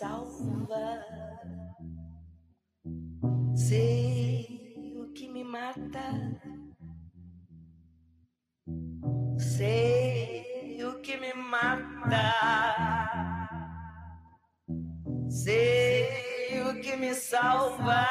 salva. Sei o que me mata. Sei o que me mata. Sei o que me salva.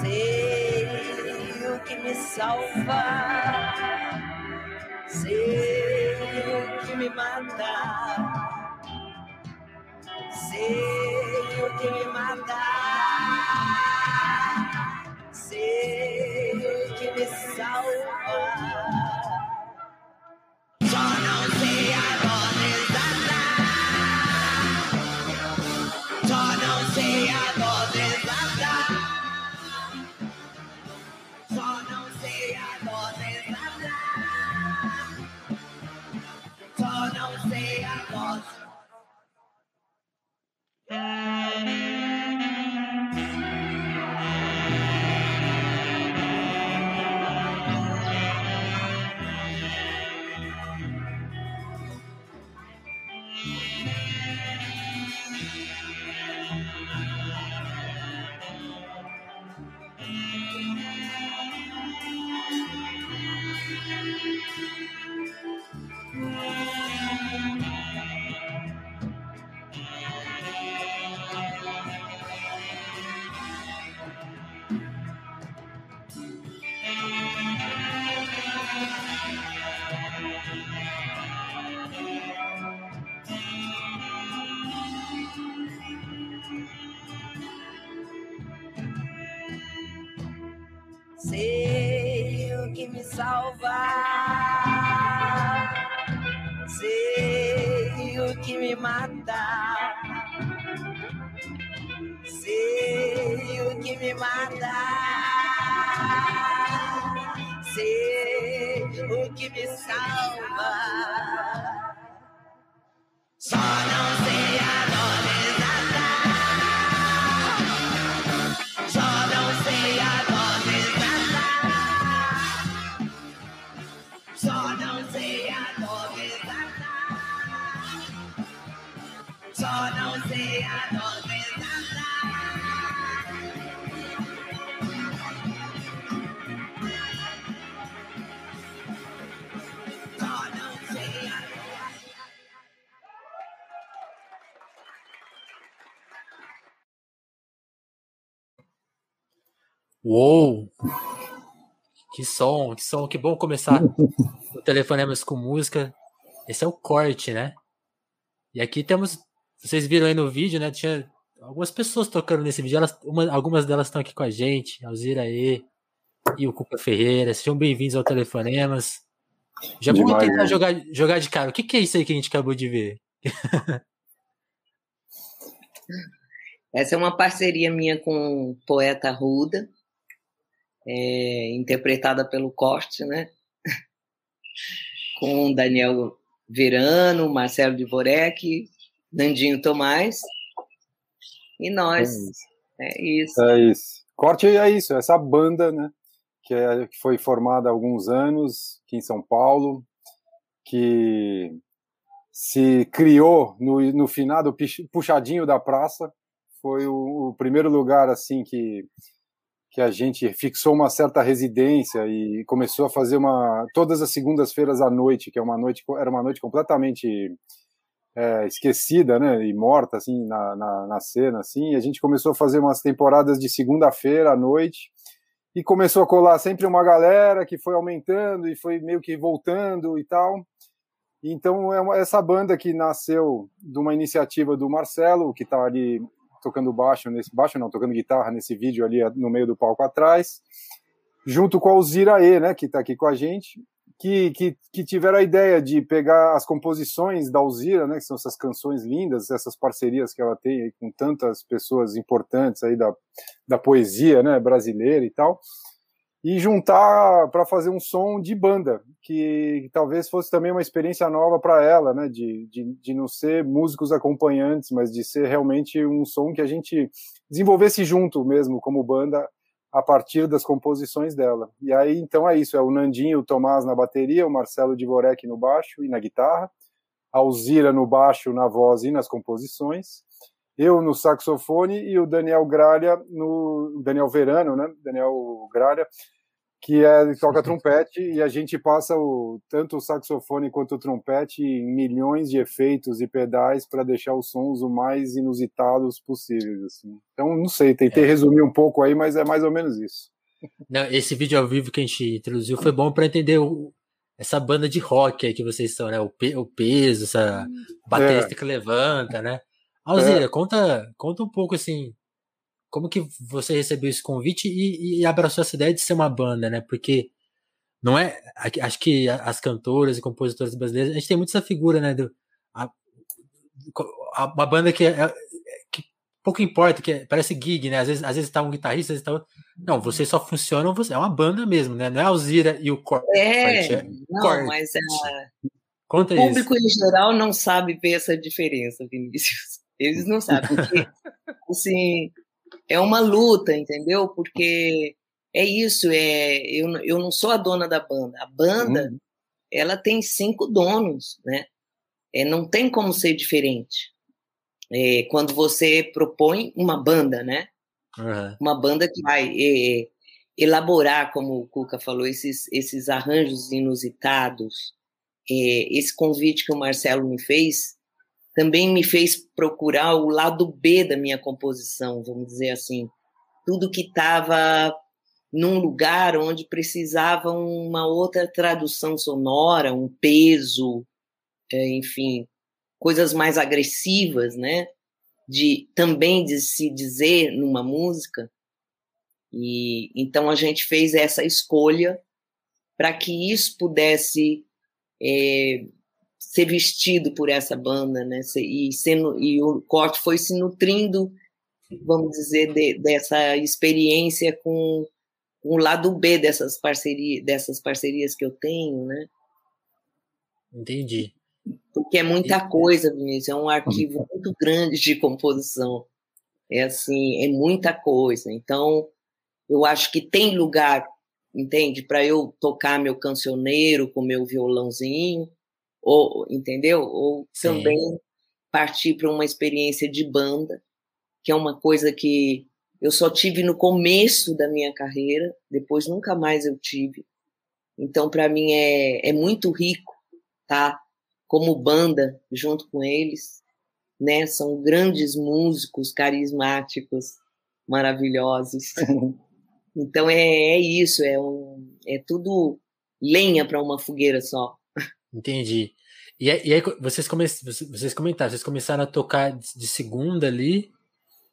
Sei o que me salva, sei o que me mata, sei o que me mata, sei o que me salva. Uou! Que som, que som, que bom começar o Telefonemas com música. Esse é o corte, né? E aqui temos, vocês viram aí no vídeo, né? Tinha algumas pessoas tocando nesse vídeo. Elas, uma, algumas delas estão aqui com a gente, Alzira aí e o Cuca Ferreira. Sejam bem-vindos ao Telefonemas. Já vamos Demais, tentar né? jogar, jogar de cara. O que, que é isso aí que a gente acabou de ver? Essa é uma parceria minha com o poeta Ruda é, interpretada pelo Corte, né? com Daniel Verano, Marcelo Dvorek, Nandinho Tomás e nós. É isso. É isso. Corte é isso, essa banda, né? Que, é, que foi formada há alguns anos aqui em São Paulo, que se criou no, no finado puxadinho da praça. Foi o, o primeiro lugar assim que que a gente fixou uma certa residência e começou a fazer uma todas as segundas-feiras à noite, que é uma noite era uma noite completamente é, esquecida, né, e morta assim na, na, na, cena, assim. E a gente começou a fazer umas temporadas de segunda-feira à noite e começou a colar sempre uma galera que foi aumentando e foi meio que voltando e tal. Então, é uma, essa banda que nasceu de uma iniciativa do Marcelo, que está ali tocando baixo, nesse baixo não, tocando guitarra nesse vídeo ali no meio do palco atrás, junto com a Alzira E, né, que está aqui com a gente, que, que, que, tiveram a ideia de pegar as composições da Alzira, né, que são essas canções lindas, essas parcerias que ela tem com tantas pessoas importantes aí da, da poesia né, brasileira e tal, e juntar para fazer um som de banda, que, talvez fosse também uma experiência nova para ela, né, de, de, de não ser músicos acompanhantes, mas de ser realmente um som que a gente desenvolvesse junto mesmo, como banda, a partir das composições dela. E aí, então é isso, é o Nandinho, o Tomás na bateria, o Marcelo Divorek no baixo e na guitarra, a Alzira no baixo, na voz e nas composições, eu no saxofone e o Daniel Gralha no Daniel Verano, né? Daniel Gralha que é toca trompete e a gente passa o, tanto o saxofone quanto o trompete em milhões de efeitos e pedais para deixar os sons o mais inusitados possíveis. Assim. Então, não sei, tentei é. resumir um pouco aí, mas é mais ou menos isso. Não, esse vídeo ao vivo que a gente introduziu foi bom para entender o, essa banda de rock aí que vocês são, né? O, pe, o peso, essa baterista é. que levanta, né? Alzira, é. conta, conta um pouco assim como que você recebeu esse convite e, e abraçou essa ideia de ser uma banda, né? Porque não é. Acho que as cantoras e compositoras brasileiras, a gente tem muito essa figura, né? Do, a, a, uma banda que, é, que pouco importa, que é, parece gig, né? Às vezes, às vezes tá um guitarrista, às vezes tá Não, vocês só funcionam, você, é uma banda mesmo, né? Não é a Alzira e o Corte. É, é não, corte. mas é, Conta o público isso. em geral não sabe ver essa diferença, Vinícius. Eles não sabem, porque, assim, é uma luta, entendeu? Porque é isso, é, eu, eu não sou a dona da banda. A banda, uhum. ela tem cinco donos, né? É, não tem como ser diferente. É, quando você propõe uma banda, né? Uhum. Uma banda que vai é, elaborar, como o Cuca falou, esses, esses arranjos inusitados. É, esse convite que o Marcelo me fez, também me fez procurar o lado B da minha composição, vamos dizer assim. Tudo que estava num lugar onde precisava uma outra tradução sonora, um peso, é, enfim, coisas mais agressivas, né? De também de se dizer numa música. E então a gente fez essa escolha para que isso pudesse é, ser vestido por essa banda, né? E, sendo, e o corte foi se nutrindo, vamos dizer, de, dessa experiência com, o lado B dessas parcerias, dessas parcerias que eu tenho, né? Entendi. Porque é muita coisa, Vinícius, é um arquivo muito grande de composição. É assim, é muita coisa. Então, eu acho que tem lugar, entende, para eu tocar meu cancioneiro com meu violãozinho, ou entendeu? Ou também partir para uma experiência de banda, que é uma coisa que eu só tive no começo da minha carreira, depois nunca mais eu tive. Então, para mim é, é muito rico, tá? Como banda, junto com eles, né? São grandes músicos, carismáticos, maravilhosos. então é, é isso, é, um, é tudo lenha para uma fogueira só. Entendi. E, e aí vocês, come, vocês comentaram, vocês começaram a tocar de segunda ali.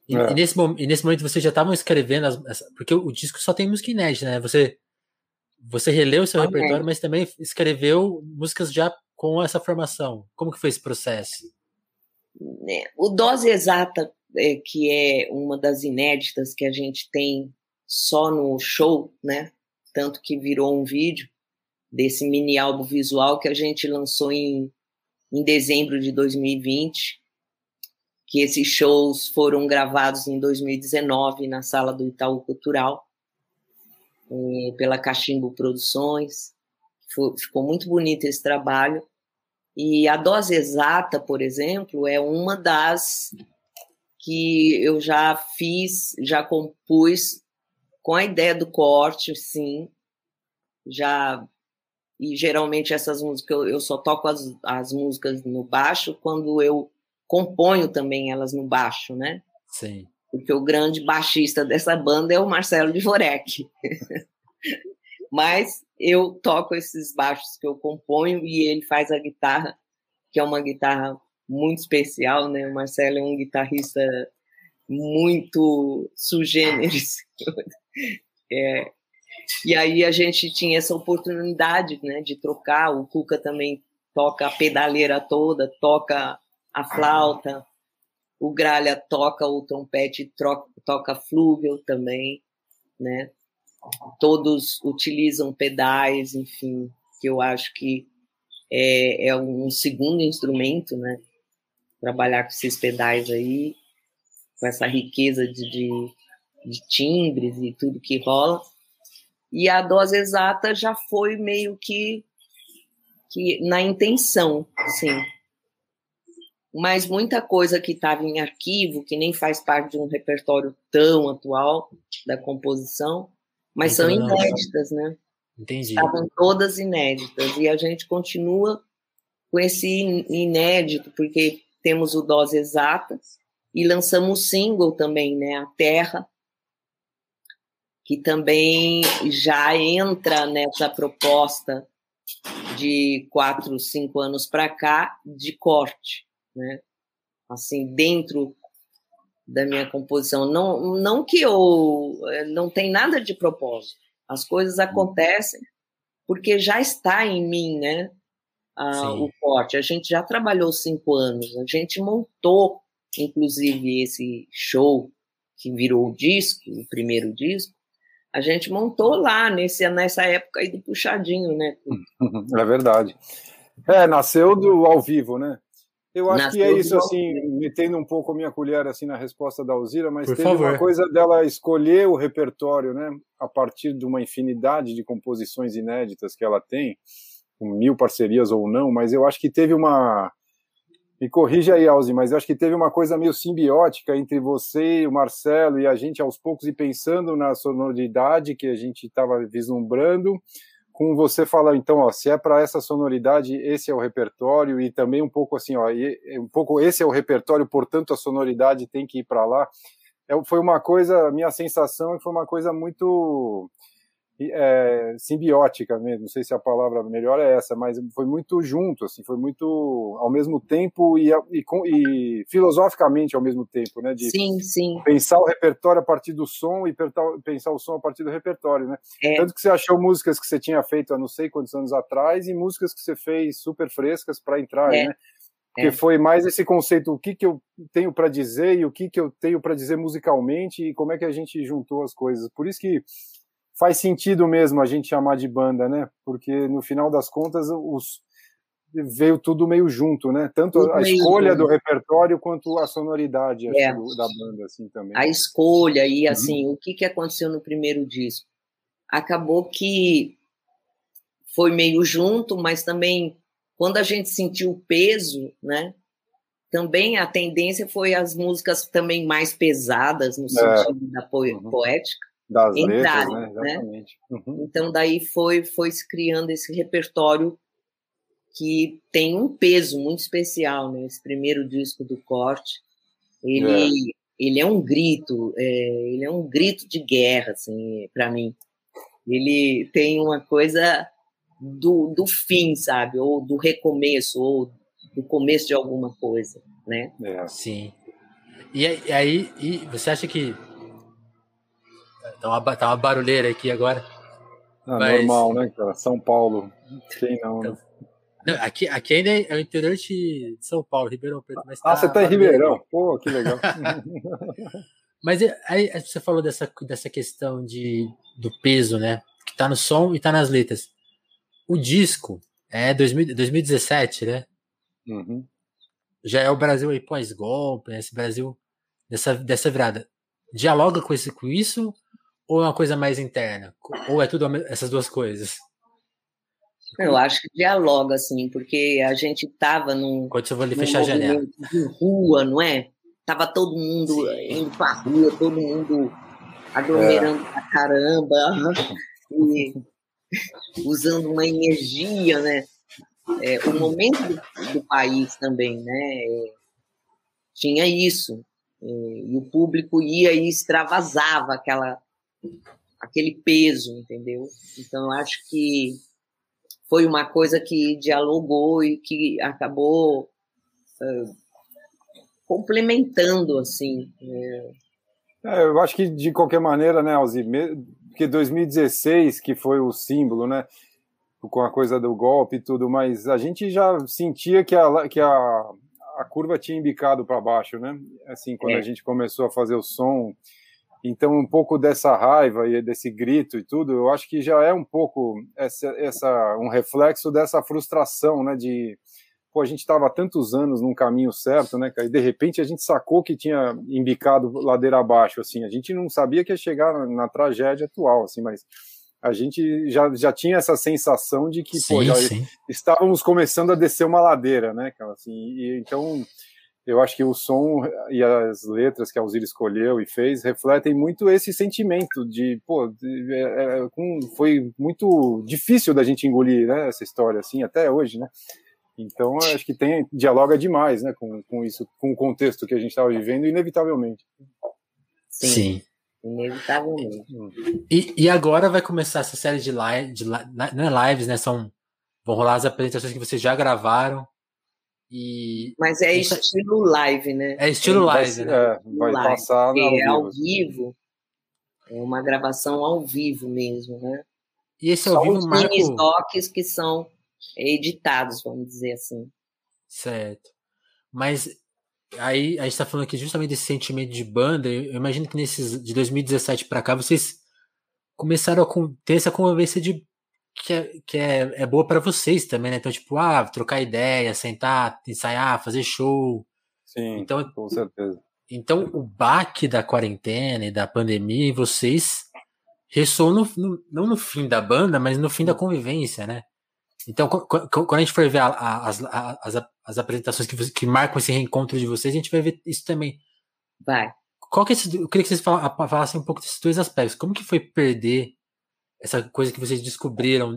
E, é. e nesse, e nesse momento vocês já estavam escrevendo, as, porque o, o, disco só tem música inédita, né? Você, você releu o seu repertório, mas também escreveu músicas já com essa formação. Como que foi esse processo? É, o Dose Exata, é, que é uma das inéditas que a gente tem só no show, né? Tanto que virou um vídeo desse mini álbum visual que a gente lançou em, em dezembro de 2020, que esses shows foram gravados em 2019 na sala do Itaú Cultural, eh, pela Cachimbo Produções. Ficou muito bonito esse trabalho. E a dose exata, por exemplo, é uma das que eu já fiz, já compus com a ideia do corte, sim. Já e geralmente essas músicas eu, eu só toco as, as músicas no baixo quando eu componho também elas no baixo, né? Sim. Porque o grande baixista dessa banda é o Marcelo Dvorek. Mas eu toco esses baixos que eu componho e ele faz a guitarra que é uma guitarra muito especial, né? O Marcelo é um guitarrista muito sugêneres. é, e aí a gente tinha essa oportunidade, né, de trocar. O Cuca também toca a pedaleira toda, toca a flauta. O Gralha toca o trompete, troca, toca flúgel também, né? Todos utilizam pedais, enfim, que eu acho que é, é um segundo instrumento, né? Trabalhar com esses pedais aí, com essa riqueza de, de, de timbres e tudo que rola. E a dose exata já foi meio que, que na intenção, sim. Mas muita coisa que estava em arquivo, que nem faz parte de um repertório tão atual da composição, mas então, são inéditas, né? Entendi. Estavam todas inéditas. E a gente continua com esse inédito, porque temos o Dose Exata e lançamos o single também, né? A Terra, que também já entra nessa proposta de quatro, cinco anos para cá de corte, né? Assim, dentro da minha composição. Não, não que eu eh, não tem nada de propósito. As coisas uhum. acontecem porque já está em mim, né? Ah, o corte. A gente já trabalhou cinco anos. A gente montou, inclusive, esse show que virou o disco, o primeiro disco. A gente montou lá nesse, nessa época aí do puxadinho, né? É verdade. É, nasceu do ao vivo, né? Eu acho Nasceu que é isso, assim, metendo um pouco a minha colher assim na resposta da Alzira, mas Por teve favor. uma coisa dela escolher o repertório, né, a partir de uma infinidade de composições inéditas que ela tem, com mil parcerias ou não, mas eu acho que teve uma. Me corrija aí, Alzi, mas eu acho que teve uma coisa meio simbiótica entre você, o Marcelo e a gente aos poucos e pensando na sonoridade que a gente estava vislumbrando com você falar, então, ó, se é para essa sonoridade, esse é o repertório, e também um pouco assim, ó, um pouco esse é o repertório, portanto a sonoridade tem que ir para lá. É, foi uma coisa, minha sensação é foi uma coisa muito é, simbiótica mesmo, não sei se a palavra melhor é essa, mas foi muito junto, assim, foi muito ao mesmo tempo e, e, e filosoficamente ao mesmo tempo, né? De sim, sim. pensar o repertório a partir do som e pensar o som a partir do repertório, né? É. Tanto que você achou músicas que você tinha feito há não sei quantos anos atrás e músicas que você fez super frescas para entrar, é. né? Porque é. foi mais esse conceito, o que, que eu tenho para dizer e o que, que eu tenho para dizer musicalmente e como é que a gente juntou as coisas. Por isso que faz sentido mesmo a gente chamar de banda, né? Porque no final das contas os veio tudo meio junto, né? Tanto tudo a escolha junto. do repertório quanto a sonoridade é. da banda, assim também. A escolha e uhum. assim, uhum. o que que aconteceu no primeiro disco? Acabou que foi meio junto, mas também quando a gente sentiu o peso, né? Também a tendência foi as músicas também mais pesadas no é. sentido da uhum. poética das letras, né? né? Uhum. Então daí foi foi se criando esse repertório que tem um peso muito especial, né? Esse primeiro disco do Corte, ele é. ele é um grito, é, ele é um grito de guerra, assim, para mim. Ele tem uma coisa do, do fim, sabe? Ou do recomeço, ou do começo de alguma coisa, né? É. Sim. E aí, e você acha que Tá uma, tá uma barulheira aqui agora. Ah, mas... Normal, né, cara? São Paulo. Quem não, né? Não, aqui, aqui ainda é o interior de São Paulo, Ribeirão Preto. Mas ah, tá, você tá em Ribeirão? Pô, que legal. mas aí você falou dessa, dessa questão de, do peso, né? Que tá no som e tá nas letras. O disco é 2000, 2017, né? Uhum. Já é o Brasil aí pós-golpe, esse Brasil dessa, dessa virada. Dialoga com, esse, com isso ou é uma coisa mais interna? Ou é tudo essas duas coisas? Eu acho que dialoga, assim, porque a gente tava num. Quando eu vou ali fechar a janela. De rua, não é? Tava todo mundo Sim. indo pra rua, todo mundo aglomerando é. pra caramba, e usando uma energia, né? É, o momento do, do, país também, né? É, tinha isso. É, e o público ia e extravasava aquela aquele peso, entendeu? Então, acho que foi uma coisa que dialogou e que acabou uh, complementando, assim. É. É, eu acho que, de qualquer maneira, né, Alzi, porque 2016, que foi o símbolo, né, com a coisa do golpe e tudo, mas a gente já sentia que a, que a, a curva tinha embicado para baixo, né? Assim, quando é. a gente começou a fazer o som. Então, um pouco dessa raiva e desse grito e tudo, eu acho que já é um pouco essa, essa um reflexo dessa frustração, né? De pô, a gente estava tantos anos num caminho certo, né? E de repente a gente sacou que tinha embicado ladeira abaixo, assim. A gente não sabia que ia chegar na, na tragédia atual, assim, mas a gente já, já tinha essa sensação de que sim, pô, já estávamos começando a descer uma ladeira, né, cara? Assim, e, então eu acho que o som e as letras que a Alzira escolheu e fez refletem muito esse sentimento de, pô, de, é, é, foi muito difícil da gente engolir né, essa história, assim, até hoje, né? Então, acho que tem dialoga demais, né, com, com isso, com o contexto que a gente estava vivendo, inevitavelmente. Sim. Sim. Inevitavelmente. E, e agora vai começar essa série de, live, de não é lives, né? São vão rolar as apresentações que vocês já gravaram. E Mas é estilo live, né? É estilo live, né? É, vai live, passar é ao vivo. É uma gravação ao vivo mesmo, né? E esse ao Só vivo os marco... toques que são editados, vamos dizer assim. Certo. Mas aí a gente está falando aqui justamente desse sentimento de banda. Eu imagino que nesses de 2017 para cá vocês começaram a ter essa convivência de que é, que é, é boa para vocês também, né? Então, tipo, ah, trocar ideia, sentar, ensaiar, fazer show. Sim, então, com certeza. Então, o baque da quarentena e da pandemia em vocês ressoou no, no, não no fim da banda, mas no fim da convivência, né? Então, quando a gente for ver a, a, as, as, as, apresentações que, que, marcam esse reencontro de vocês, a gente vai ver isso também. Vai. Qual que é esse, eu queria que vocês falassem um pouco desses dois aspectos. Como que foi perder essa coisa que vocês descobriram?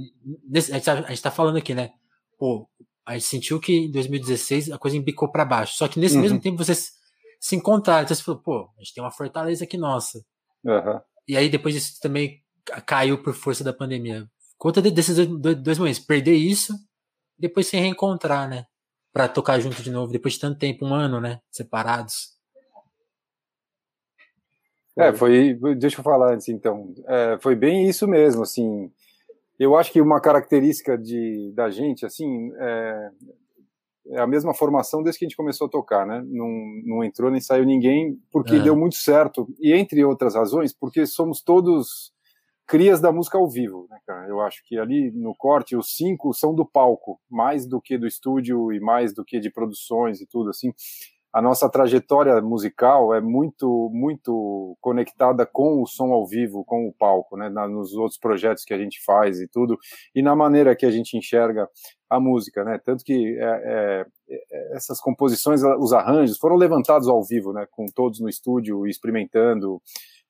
Nesse, a gente está tá falando aqui, né? Pô, a gente sentiu que em 2016 a coisa embicou para baixo. Só que nesse uhum. mesmo tempo vocês se encontraram. Então você falou, pô, a gente tem uma fortaleza aqui nossa. Uhum. E aí depois disso também caiu por força da pandemia. Conta desses dois, dois momentos, perder isso, depois se reencontrar, né? Pra tocar junto de novo, depois de tanto tempo, um ano, né? Separados. É, foi. Deixa eu falar antes, então. É, foi bem isso mesmo, assim. Eu acho que uma característica de, da gente, assim, é, é a mesma formação desde que a gente começou a tocar, né? Não, não entrou nem saiu ninguém, porque é. deu muito certo. E entre outras razões, porque somos todos crias da música ao vivo, né, cara? Eu acho que ali no corte os cinco são do palco, mais do que do estúdio e mais do que de produções e tudo assim. A nossa trajetória musical é muito muito conectada com o som ao vivo, com o palco, né? Na, nos outros projetos que a gente faz e tudo, e na maneira que a gente enxerga a música, né? Tanto que é, é, é essas composições, os arranjos foram levantados ao vivo, né? Com todos no estúdio experimentando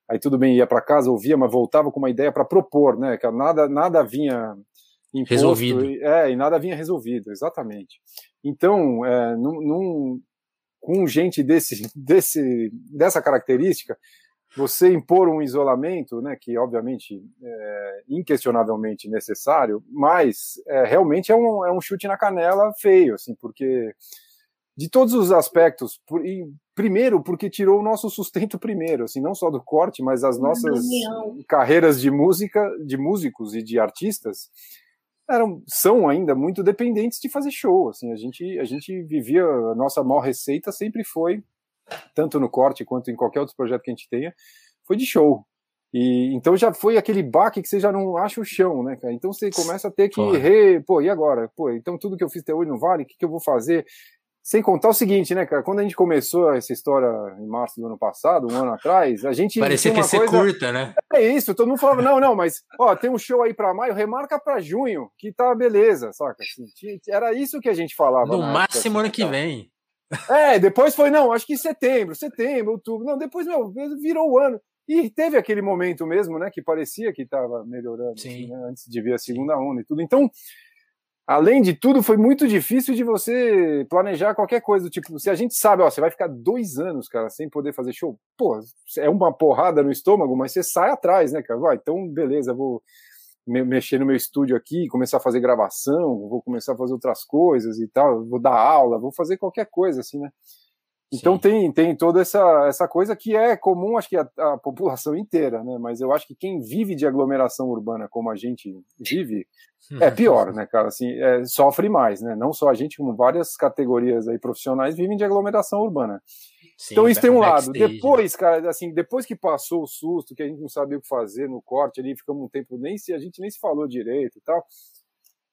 aí tudo bem, ia para casa, ouvia, mas voltava com uma ideia para propor, né? Que nada, nada vinha imposto, resolvido. É, e nada vinha resolvido, exatamente. Então, é, num, num, com gente desse, desse, dessa característica, você impor um isolamento, né, que obviamente é inquestionavelmente necessário, mas é, realmente é um, é um chute na canela feio, assim, porque de todos os aspectos, por, primeiro porque tirou o nosso sustento primeiro, assim, não só do corte, mas as nossas carreiras de música, de músicos e de artistas eram são ainda muito dependentes de fazer show, assim, a gente a gente vivia a nossa maior receita sempre foi tanto no corte quanto em qualquer outro projeto que a gente tenha, foi de show. E então já foi aquele baque que você já não acha o chão, né, cara? Então você começa a ter que re, pô, e agora? Pô, então tudo que eu fiz até hoje não vale, o que, que eu vou fazer? Sem contar o seguinte, né, cara? Quando a gente começou essa história em março do ano passado, um ano atrás, a gente. Parecia que ia ser coisa... curta, né? É isso, todo mundo falava, não, não, mas, ó, tem um show aí pra maio, remarca pra junho, que tá beleza, saca? Assim, era isso que a gente falava. No máximo ano assim, que tá? vem. É, depois foi, não, acho que setembro, setembro, outubro. Não, depois, meu, virou o ano. E teve aquele momento mesmo, né, que parecia que estava melhorando, assim, né, antes de vir a segunda onda e tudo. Então, além de tudo, foi muito difícil de você planejar qualquer coisa. Tipo, se a gente sabe, ó, você vai ficar dois anos, cara, sem poder fazer show, pô, é uma porrada no estômago, mas você sai atrás, né, cara? Vai, então, beleza, vou. mexer no meu estúdio aqui, começar a fazer gravação, vou começar a fazer outras coisas e tal, vou dar aula, vou fazer qualquer coisa, assim, né? Então tem, tem toda essa, essa coisa que é comum, acho que a, a, população inteira, né? Mas eu acho que quem vive de aglomeração urbana como a gente vive é pior, né, cara? Assim, é, sofre mais, né? Não só a gente, como várias categorias aí profissionais vivem de aglomeração urbana. Sim, então isso tem um lado. Né? Depois, cara, assim, depois que passou o susto, que a gente não sabia o que fazer no corte ali, ficamos um tempo nem se a gente nem se falou direito e tal.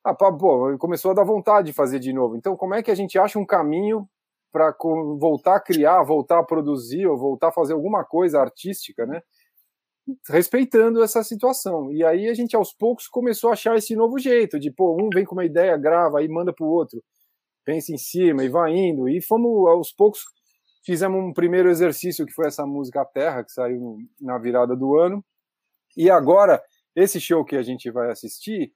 Ah, pô, começou a dar vontade de fazer de novo. Então, como é que a gente acha um caminho para voltar a criar, voltar a produzir ou voltar a fazer alguma coisa artística, né? Respeitando essa situação. E aí a gente aos poucos começou a achar esse novo jeito de, pô, um vem com uma ideia, grava, aí manda pro outro, pensa em cima e vai indo. E fomos aos poucos fizemos um primeiro exercício que foi essa música Terra que saiu na virada do ano. E agora esse show que a gente vai assistir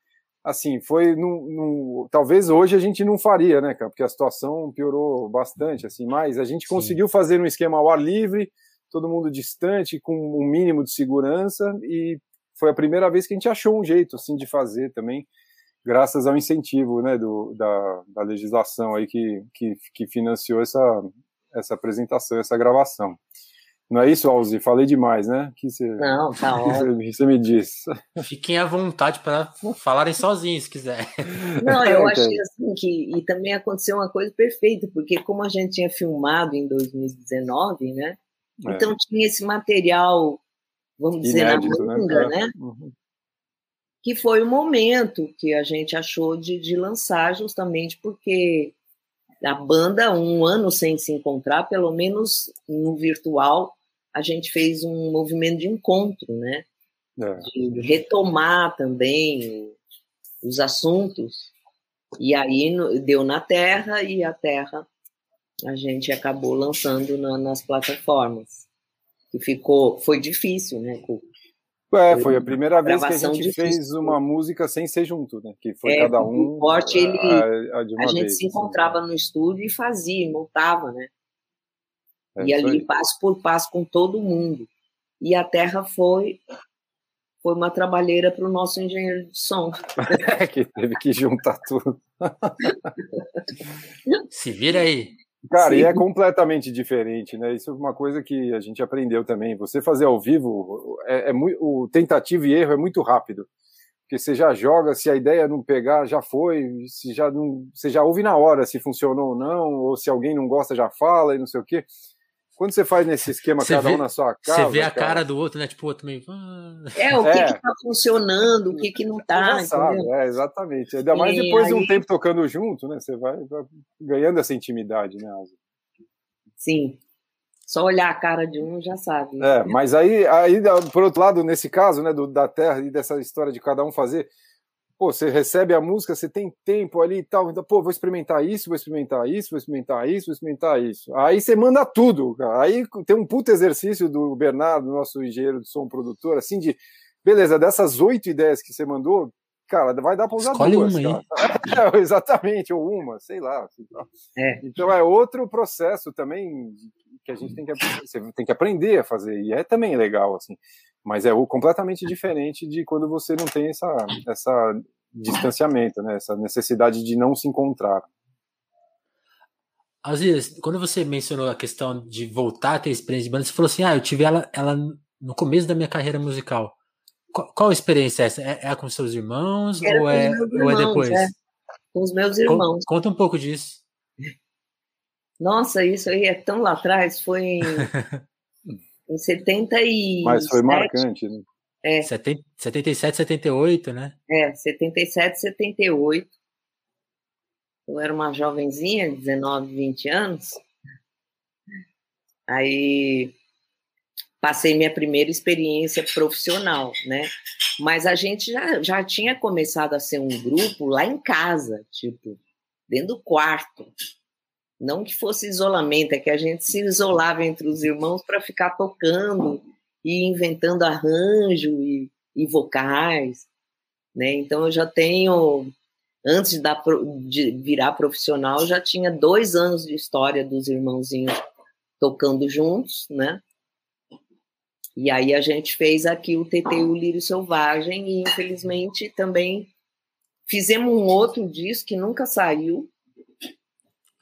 assim, foi no, no, talvez hoje a gente não faria, né, cara, porque a situação piorou bastante, assim, mas a gente Sim. conseguiu fazer um esquema ao ar livre, todo mundo distante, com um mínimo de segurança, e foi a primeira vez que a gente achou um jeito, assim, de fazer também, graças ao incentivo, né, do, da, da legislação aí que, que, que financiou essa, essa apresentação, essa gravação. Não é isso, Alzi? Falei demais, né? Que você, Não, tá ótimo. você me diz. Fiquem à vontade para falarem sozinhos, se quiser. Não, eu achei assim que. E também aconteceu uma coisa perfeita, porque como a gente tinha filmado em 2019, né? É. Então tinha esse material, vamos dizer, Inédito, na manga, né? né? Uhum. Que foi o momento que a gente achou de, de lançar, justamente porque a banda, um ano sem se encontrar, pelo menos no virtual, a gente fez um movimento de encontro, né? É. De retomar também os assuntos. E aí deu na Terra e a Terra a gente acabou lançando na, nas plataformas. Que ficou, foi difícil, né? É, foi a primeira vez que a gente difícil. fez uma música sem ser junto, né? Que foi é, cada um. O corte, ele, a, a, a gente vez, se assim, encontrava assim. no estúdio e fazia, montava, né? É e ali, passo por passo, com todo mundo. E a Terra foi foi uma trabalheira para o nosso engenheiro de som. É, que teve que juntar tudo. Se vira aí. Cara, Sim. e é completamente diferente, né? Isso é uma coisa que a gente aprendeu também. Você fazer ao vivo é, é muito, o tentativo e erro é muito rápido, porque você já joga, se a ideia não pegar, já foi, se já não, você já ouve na hora se funcionou ou não, ou se alguém não gosta já fala e não sei o quê. Quando você faz nesse esquema, você cada vê, um na sua casa. Você vê a cara, cara do outro, né? Tipo, o outro meio. Ah. É, o que, é. que tá funcionando, o que, que não tá. Sabe, é, exatamente. Ainda mais depois aí... de um tempo tocando junto, né? Você vai, vai ganhando essa intimidade, né, Asa? Sim. Só olhar a cara de um já sabe. É, mas aí, aí, por outro lado, nesse caso, né, do, da Terra e dessa história de cada um fazer, pô, você recebe a música, você tem tempo ali e tal, então, pô, vou experimentar isso, vou experimentar isso, vou experimentar isso, vou experimentar isso. Aí você manda tudo, cara. Aí tem um puto exercício do Bernardo, nosso engenheiro de som produtor, assim, de, beleza, dessas oito ideias que você mandou, cara, vai dar pra usar Escolhe duas, uma é, exatamente, ou uma, sei lá. Sei lá. É. Então é outro processo também que a gente tem que, você tem que aprender a fazer, e é também legal, assim mas é completamente diferente de quando você não tem essa, essa distanciamento, né? essa necessidade de não se encontrar. Às vezes, quando você mencionou a questão de voltar a ter experiência de banda, você falou assim: ah, eu tive ela, ela no começo da minha carreira musical. Qual, qual experiência é essa? É, é com seus irmãos Era ou, é, irmãos, ou é depois? É. Com os meus irmãos. Conta um pouco disso. Nossa, isso aí é tão lá atrás, foi em Em 77. Mas foi marcante, né? É. 70, 77, 78, né? É, 77, 78. Eu era uma jovenzinha, 19, 20 anos. Aí passei minha primeira experiência profissional, né? Mas a gente já, já tinha começado a ser um grupo lá em casa, tipo, dentro do quarto. Não que fosse isolamento, é que a gente se isolava entre os irmãos para ficar tocando e inventando arranjo e, e vocais, né? Então eu já tenho, antes da, de virar profissional, já tinha dois anos de história dos irmãozinhos tocando juntos, né? E aí a gente fez aqui o TT o Lírio Selvagem e infelizmente também fizemos um outro disco que nunca saiu,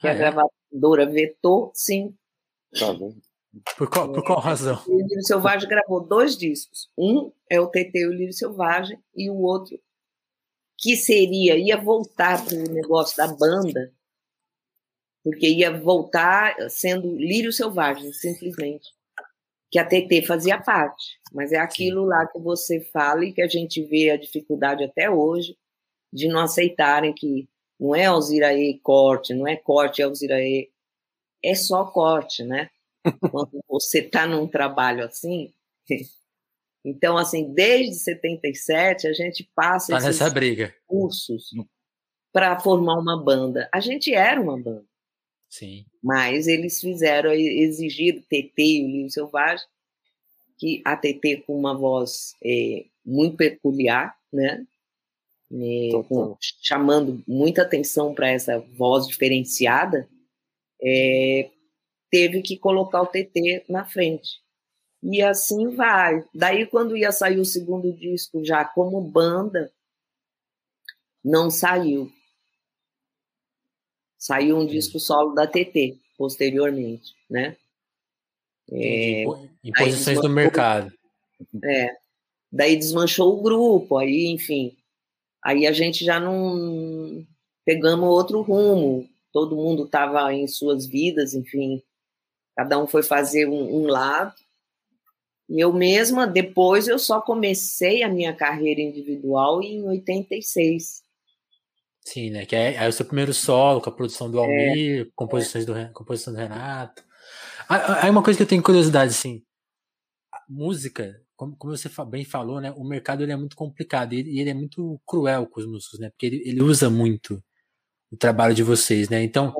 que ah, a é? gravadora vetou, sim. Tá bom. Por qual, por qual razão? O Lírio Selvagem gravou dois discos. Um é o TT e o Lírio Selvagem e o outro que seria, ia voltar para o negócio da banda, porque ia voltar sendo Lírio Selvagem, simplesmente. Que a TT fazia parte, mas é aquilo lá que você fala e que a gente vê a dificuldade até hoje de não aceitarem que não é Alziraê corte, não é corte Alziraê, é só corte, né? Quando você está num trabalho assim, então, assim, desde 77 a gente passa tá esses briga. cursos para formar uma banda. A gente era uma banda. Sim. Mas eles fizeram, exigir TT e o Livro Selvagem, que a TT com uma voz é, muito peculiar, né? É, com, chamando muita atenção para essa voz diferenciada, é, teve que colocar o TT na frente. E assim vai. Daí, quando ia sair o segundo disco, já como banda, não saiu. Saiu um disco solo da TT, posteriormente, né? É, em posições do mercado. É. Daí desmanchou o grupo, aí, enfim. Aí a gente já não. Pegamos outro rumo. Todo mundo estava em suas vidas, enfim. Cada um foi fazer um, um lado. Eu mesma, depois, eu só comecei a minha carreira individual em 86. Sim, né? Que é, é o seu primeiro solo, com a produção do é. Almir, é, composições é. do, composição do Renato. Aí uma coisa que eu tenho curiosidade, assim, música, como, como você bem falou, né? O mercado ele é muito complicado e ele, ele é muito cruel com os músicos, né? Porque ele, ele usa muito o trabalho de vocês, né? Então,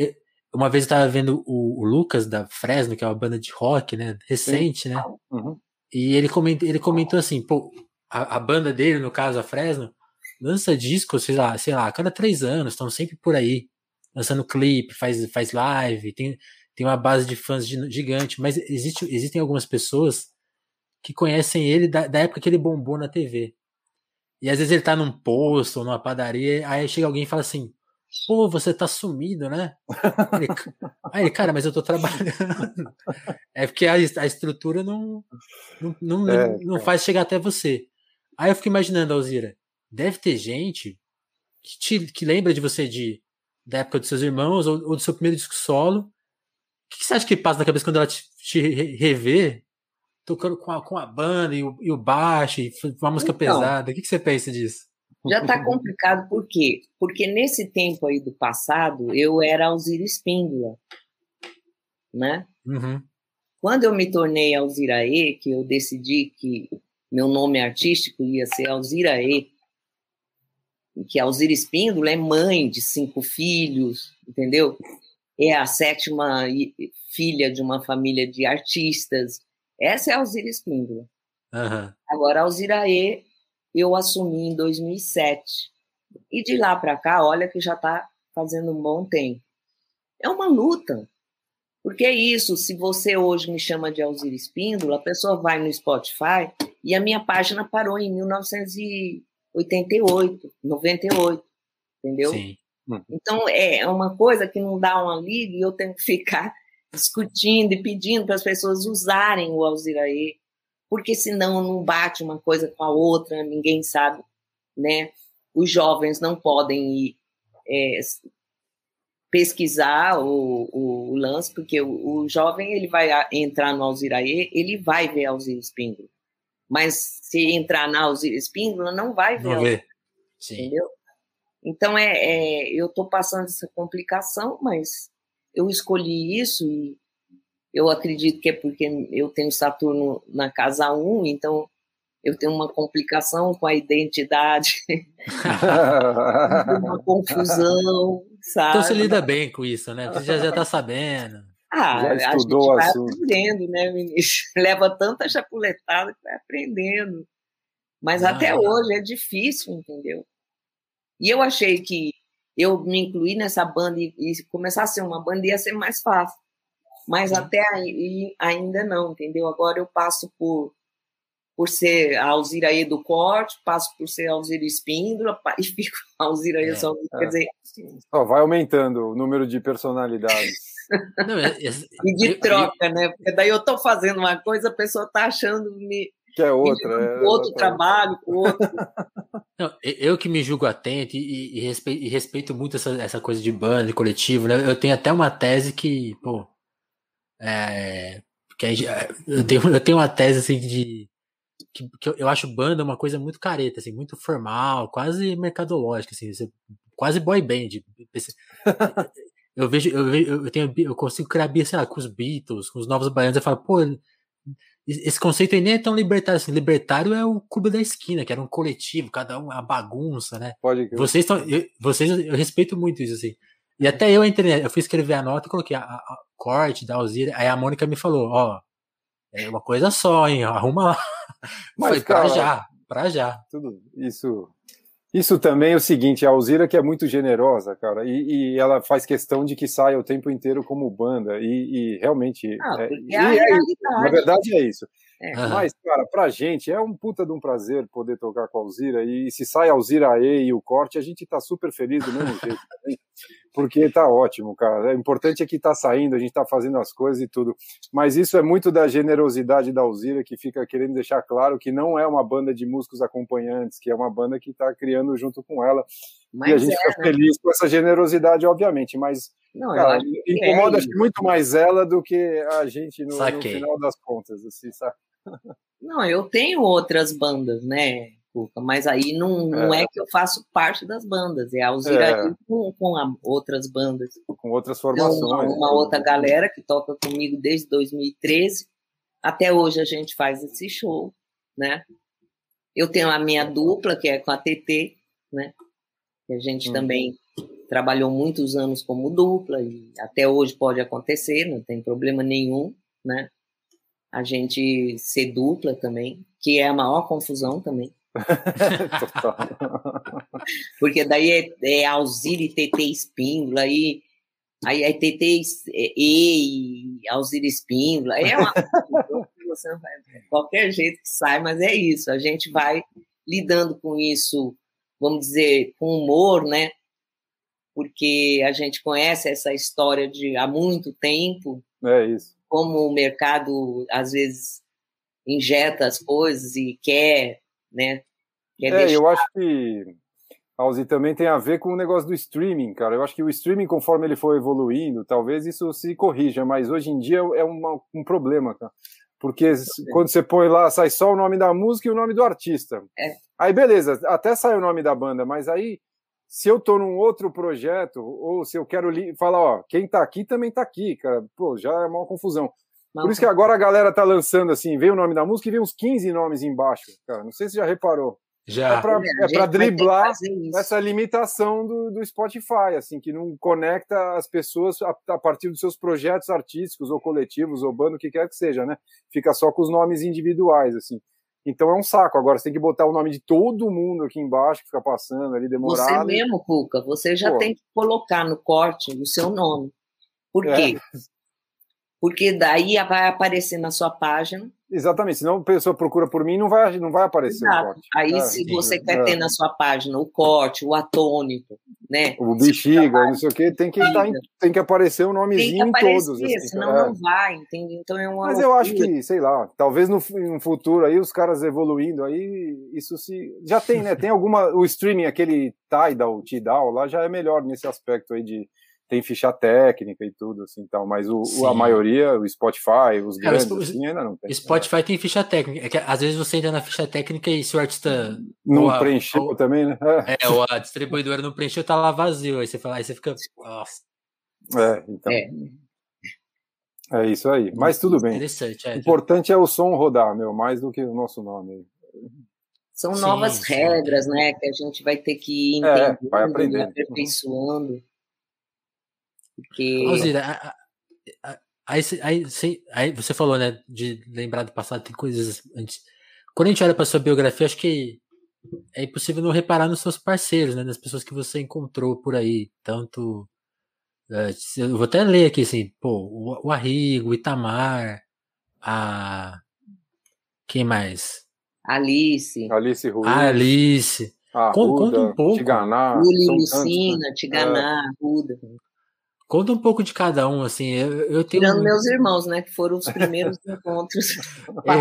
é uma vez eu tava vendo o, o, Lucas da Fresno, que é uma banda de rock, né? Recente, Sim. né? Uhum. E ele comentou, ele comentou assim, pô, a, a, banda dele, no caso, a Fresno, lança discos, sei lá, sei lá, a cada três anos, estão sempre por aí, lançando clipe, faz, faz live, tem, tem uma base de fãs gigante, mas existe, existem algumas pessoas que conhecem ele da, da época que ele bombou na TV. E às vezes ele tá num posto ou numa padaria, aí chega alguém e fala assim, Pô, você tá sumido, né? Aí, cara, mas eu tô trabalhando. É porque a, a estrutura não, não, não, é, não faz chegar até você. Aí eu fico imaginando, Alzira, deve ter gente que, te, que lembra de você de, da época dos seus irmãos ou, ou do seu primeiro disco solo. O que, que você acha que passa na cabeça quando ela te, te rever tocando com a, com a banda e o, e o baixo e uma música então, pesada? O que, que você pensa disso? Já está complicado por quê? Porque nesse tempo aí do passado, eu era Alzira Espíndola, né? Uhum. Quando eu me tornei Alziraê, que eu decidi que meu nome artístico ia ser Alziraê, que Alzira Espíndola é mãe de cinco filhos, entendeu? É a sétima filha de uma família de artistas. Essa é a Alzira Espíndola. Uhum. Agora, Alziraê eu assumi em 2007. E de lá para cá, olha que já está fazendo um bom tempo. É uma luta. Porque é isso, se você hoje me chama de Alzira Espíndola, a pessoa vai no Spotify e a minha página parou em 1988, 98, entendeu? Sim. Hum. Então é uma coisa que não dá um alívio e eu tenho que ficar discutindo e pedindo para as pessoas usarem o Alziraê, porque senão não bate uma coisa com a outra, ninguém sabe, né? Os jovens não podem ir é, pesquisar o, o, lance, porque o, o, jovem ele vai entrar no Alziraê, ele vai ver Alzira Espíndola. Mas se entrar na Alzira Espíndola, não vai ver. Não vê. Entendeu? Então, é, é eu estou passando essa complicação, mas eu escolhi isso e eu acredito que é porque eu tenho Saturno na casa 1, então eu tenho uma complicação com a identidade, uma confusão, sabe? Então você lida bem com isso, né? Você já, já tá sabendo. Ah, já estudou a gente vai aprendendo, né, ministro? Leva tanta chapuletada que vai aprendendo. Mas ah, até hoje é difícil, entendeu? E eu achei que eu me incluir nessa banda e, e começar a ser uma banda ia ser mais fácil Mas até aí ainda não, entendeu? Agora eu passo por por ser a Alzira E do corte, passo por ser a Alzira Espíndola e fico a Alzira E é, só. Quer é. dizer. Oh, vai aumentando o número de personalidades. Não, é, é, e de eu, troca, eu, né? Porque daí eu tô fazendo uma coisa, a pessoa tá achando me. Que é outra. É, outro trabalho, com outro. Não, eu que me julgo atento e, e, respeito, e respeito, muito essa, essa coisa de banda, de coletivo, né? Eu tenho até uma tese que, pô. É, porque eu tenho, eu tenho uma tese assim de que, que eu, eu, acho banda uma coisa muito careta, assim, muito formal, quase mercadológica, assim, quase boy band. Eu vejo, eu, vejo, eu, tenho, eu consigo criar, sei lá, com os Beatles, com os novos baianos, eu falo, pô, esse conceito aí nem é tão libertário assim. Libertário é o clube da esquina, que era um coletivo, cada um a bagunça, né? Pode Vocês estão. Vocês, eu respeito muito isso, assim. E até eu entrei, eu fui escrever a nota e coloquei a, a, a corte da Alzira. Aí a Mônica me falou, ó, é uma coisa só, hein? Arruma lá. Mas, Foi pra já, pra já. Tudo isso. Isso também é o seguinte, a Alzira que é muito generosa, cara, e, e, ela faz questão de que saia o tempo inteiro como banda, e, e realmente. Ah, é, é, é na verdade é isso. É. Mas, cara, pra gente é um puta de um prazer poder tocar com a Alzira. E se sai a Alzira E e o corte, a gente tá super feliz do mesmo jeito. Porque tá ótimo, cara. O importante é que tá saindo, a gente tá fazendo as coisas e tudo. Mas isso é muito da generosidade da Alzira, que fica querendo deixar claro que não é uma banda de músicos acompanhantes, que é uma banda que tá criando junto com ela. Mas e a gente é, fica né? feliz com essa generosidade, obviamente, mas não, cara, incomoda é muito mais ela do que a gente no, no final das contas, assim, sabe? Não, eu tenho outras bandas, né, Cuca? Mas aí não, não é. é. que eu faço parte das bandas, é a Alzira é. com, com a, outras bandas. Com outras formações. Uma, uma outra galera que toca comigo desde 2013. Até hoje a gente faz esse show, né? Eu tenho a minha dupla, que é com a TT, né? Que a gente hum. também trabalhou muitos anos como dupla e até hoje pode acontecer, não tem problema nenhum, né? a gente ser dupla também, que é a maior confusão também. Porque daí é, é e TT Espíndola, aí, aí é TT E e Alzira Espíndola, é uma qualquer jeito que sai, mas é isso, a gente vai lidando com isso, vamos dizer, com humor, né? Porque a gente conhece essa história de há muito tempo. É isso como o mercado às vezes injeta as coisas e quer, né? Quer é, deixar... eu acho que Alzi também tem a ver com o negócio do streaming, cara. Eu acho que o streaming, conforme ele for evoluindo, talvez isso se corrija, mas hoje em dia é uma, um problema, cara. Porque quando você põe lá, sai só o nome da música e o nome do artista. É. Aí beleza, até sai o nome da banda, mas aí se eu tô num outro projeto, ou se eu quero falar, ó, quem tá aqui também tá aqui, cara, pô, já é uma confusão. Não, Por isso que agora a galera tá lançando assim, vem o nome da música e vem uns 15 nomes embaixo, cara. Não sei se já reparou. Já. É pra, é, é pra driblar essa limitação do, do Spotify, assim, que não conecta as pessoas a, a, partir dos seus projetos artísticos ou coletivos ou bando, o que quer que seja, né? Fica só com os nomes individuais, assim. Então é um saco. Agora você tem que botar o nome de todo mundo aqui embaixo, que fica passando ali demorado. Você mesmo, Cuca, você já Pô. tem que colocar no corte o seu nome. Por é. quê? Porque daí vai aparecer na sua página. Exatamente, senão a pessoa procura por mim não vai, não vai aparecer Exato. o corte. Aí, é, se você é. quer ter na sua página o corte, o atônico, né? O bexiga, não sei o que, tem que, tá, tem que aparecer o um nomezinho em todos. Assim, senão é. não vai, entende? Então é uma. Mas eu acho que, sei lá, talvez no, no futuro aí, os caras evoluindo aí, isso se. Já tem, né? Tem alguma. O streaming, aquele Tidal, Tidal lá, já é melhor nesse aspecto aí de tem ficha técnica e tudo, assim, então, mas o, a maioria, o Spotify, os Cara, grandes, o, assim, ainda não tem. Spotify é. tem ficha técnica, é que às vezes você entra na ficha técnica e se o artista... Não a, preencheu ou, também, né? É. é, ou a distribuidora não preencheu, tá lá vazio, aí você fala, aí você fica, nossa. É, então... É. É isso aí, mas tudo bem. Interessante, é. O importante é o som rodar, meu, mais do que o nosso nome. São sim, novas sim. regras, né, que a gente vai ter que ir é, entendendo, é, vai aprendendo. aperfeiçoando. Porque... Alzira, aí, aí, aí, você falou, né, de lembrar do passado, tem coisas antes. Quando a gente olha para sua biografia, acho que é impossível não reparar nos seus parceiros, né, nas pessoas que você encontrou por aí, tanto É, eu vou até ler aqui assim, pô, o Arrigo, o Itamar, a. Quem mais? Alice. Alice Ruiz. A Alice. A conta um pouco. Tiganá. Lucina, Tiganá, é. Ruda. Conta um pouco de cada um, assim. Eu, eu tenho. Tirando meus irmãos, né? Que foram os primeiros encontros.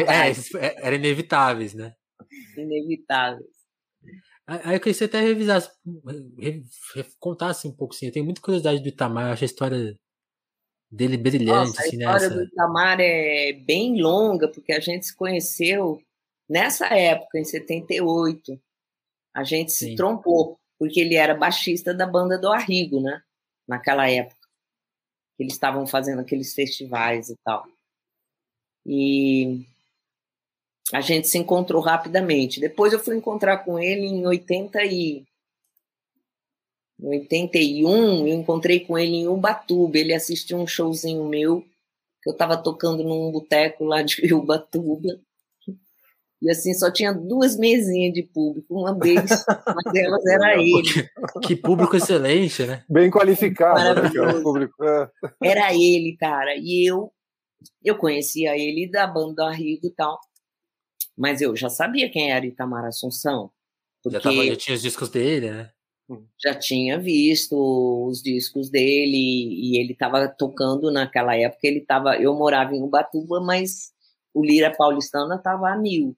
É, é, eram inevitáveis, né? Inevitáveis. Aí eu queria até revisar, contasse um pouco, assim. Eu tenho muita curiosidade do Itamar, eu acho a história dele brilhante. Nossa, a assim, história nessa... do Itamar é bem longa, porque a gente se conheceu nessa época, em 78. A gente se Sim. trompou, porque ele era baixista da banda do Arrigo, né? Naquela época. Eles estavam fazendo aqueles festivais e tal. E a gente se encontrou rapidamente. Depois eu fui encontrar com ele em 80 e... Em 81, eu encontrei com ele em Ubatuba. Ele assistiu um showzinho meu, que eu estava tocando num boteco lá de Ubatuba. E assim, só tinha duas mesinhas de público, uma deles, uma delas era ele. Que público excelente, né? Bem qualificado. Né, público. É. Era ele, cara. E eu, eu conhecia ele da banda Arrigo e tal. Mas eu já sabia quem era Itamar Assunção. Já, tava, já tinha os discos dele, né? Já tinha visto os discos dele e ele estava tocando naquela época. Ele tava, eu morava em Ubatuba, mas o Lira Paulistana estava a mil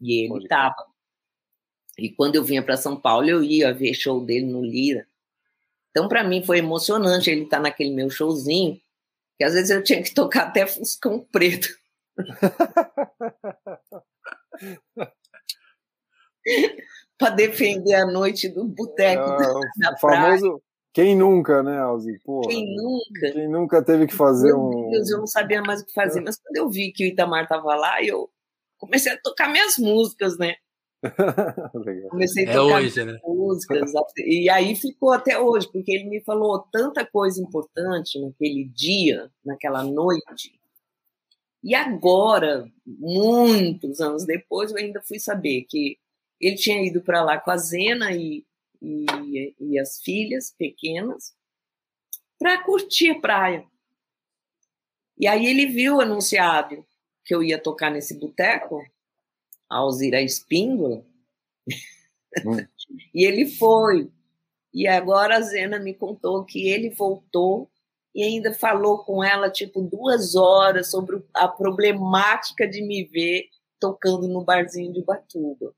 e ele estava. E quando eu vinha para São Paulo, eu ia ver show dele no Lira. Então, para mim, foi emocionante ele estar tá naquele meu showzinho, que às vezes eu tinha que tocar até Fuscão Preto. para defender a noite do boteco é, da, famoso quem nunca, né, Alzi? quem nunca? Quem nunca teve que fazer Meu um. Deus, eu não sabia mais o que fazer, mas quando eu vi que o Itamar tava lá, eu comecei a tocar minhas músicas, né? comecei a é tocar hoje, né? músicas. E aí ficou até hoje, porque ele me falou tanta coisa importante naquele dia, naquela noite, e agora, muitos anos depois, eu ainda fui saber que ele tinha ido para lá com a Zena e, e, e as filhas pequenas para curtir a praia. E aí ele viu anunciado que eu ia tocar nesse boteco, Alzira Espíndola, hum. e ele foi. E agora a Zena me contou que ele voltou e ainda falou com ela tipo duas horas sobre a problemática de me ver tocando no barzinho de Batuba.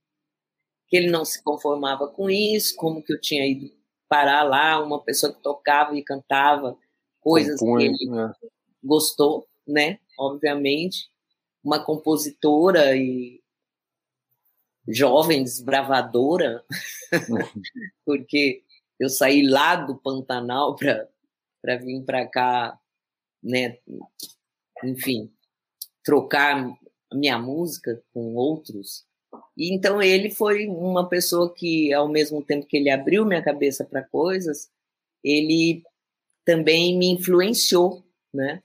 Que ele não se conformava com isso, como que eu tinha ido parar lá, uma pessoa que tocava e cantava coisas Compõe, que ele né? gostou, né? Obviamente, uma compositora e jovem desbravadora, porque eu saí lá do Pantanal para vir para cá, né? Enfim, trocar minha música com outros. E então ele foi uma pessoa que, ao mesmo tempo que ele abriu minha cabeça para coisas, ele também me influenciou, né?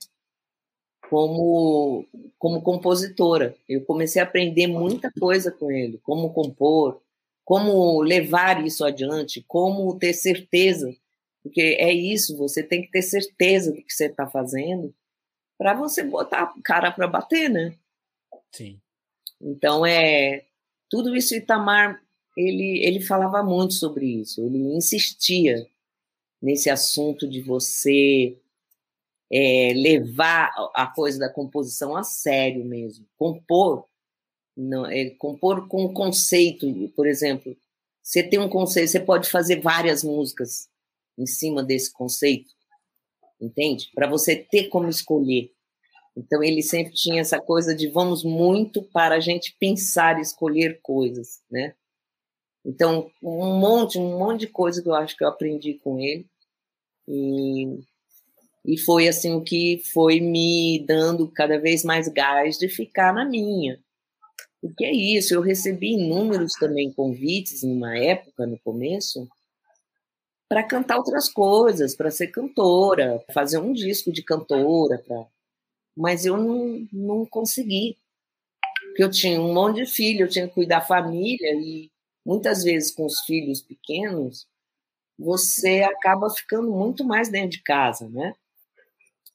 Como, como compositora. Eu comecei a aprender muita coisa com ele, como compor, como levar isso adiante, como ter certeza porque é isso, você tem que ter certeza do que você está fazendo para você botar a cara para bater, né? Sim. Então, é tudo isso Itamar, ele, ele falava muito sobre isso, ele insistia nesse assunto de você é, levar a coisa da composição a sério mesmo, compor, não, é, compor com conceito, por exemplo, você tem um conceito, você pode fazer várias músicas em cima desse conceito, entende? Para você ter como escolher. Então ele sempre tinha essa coisa de vamos muito para a gente pensar e escolher coisas, né? Então um monte, um monte de coisa que eu acho que eu aprendi com ele e e foi assim o que foi me dando cada vez mais gás de ficar na minha. Porque é isso, eu recebi inúmeros também convites numa época no começo para cantar outras coisas, para ser cantora, fazer um disco de cantora, pra... mas eu não, não consegui. Porque eu tinha um monte de filho, eu tinha que cuidar da família e muitas vezes com os filhos pequenos, você acaba ficando muito mais dentro de casa, né?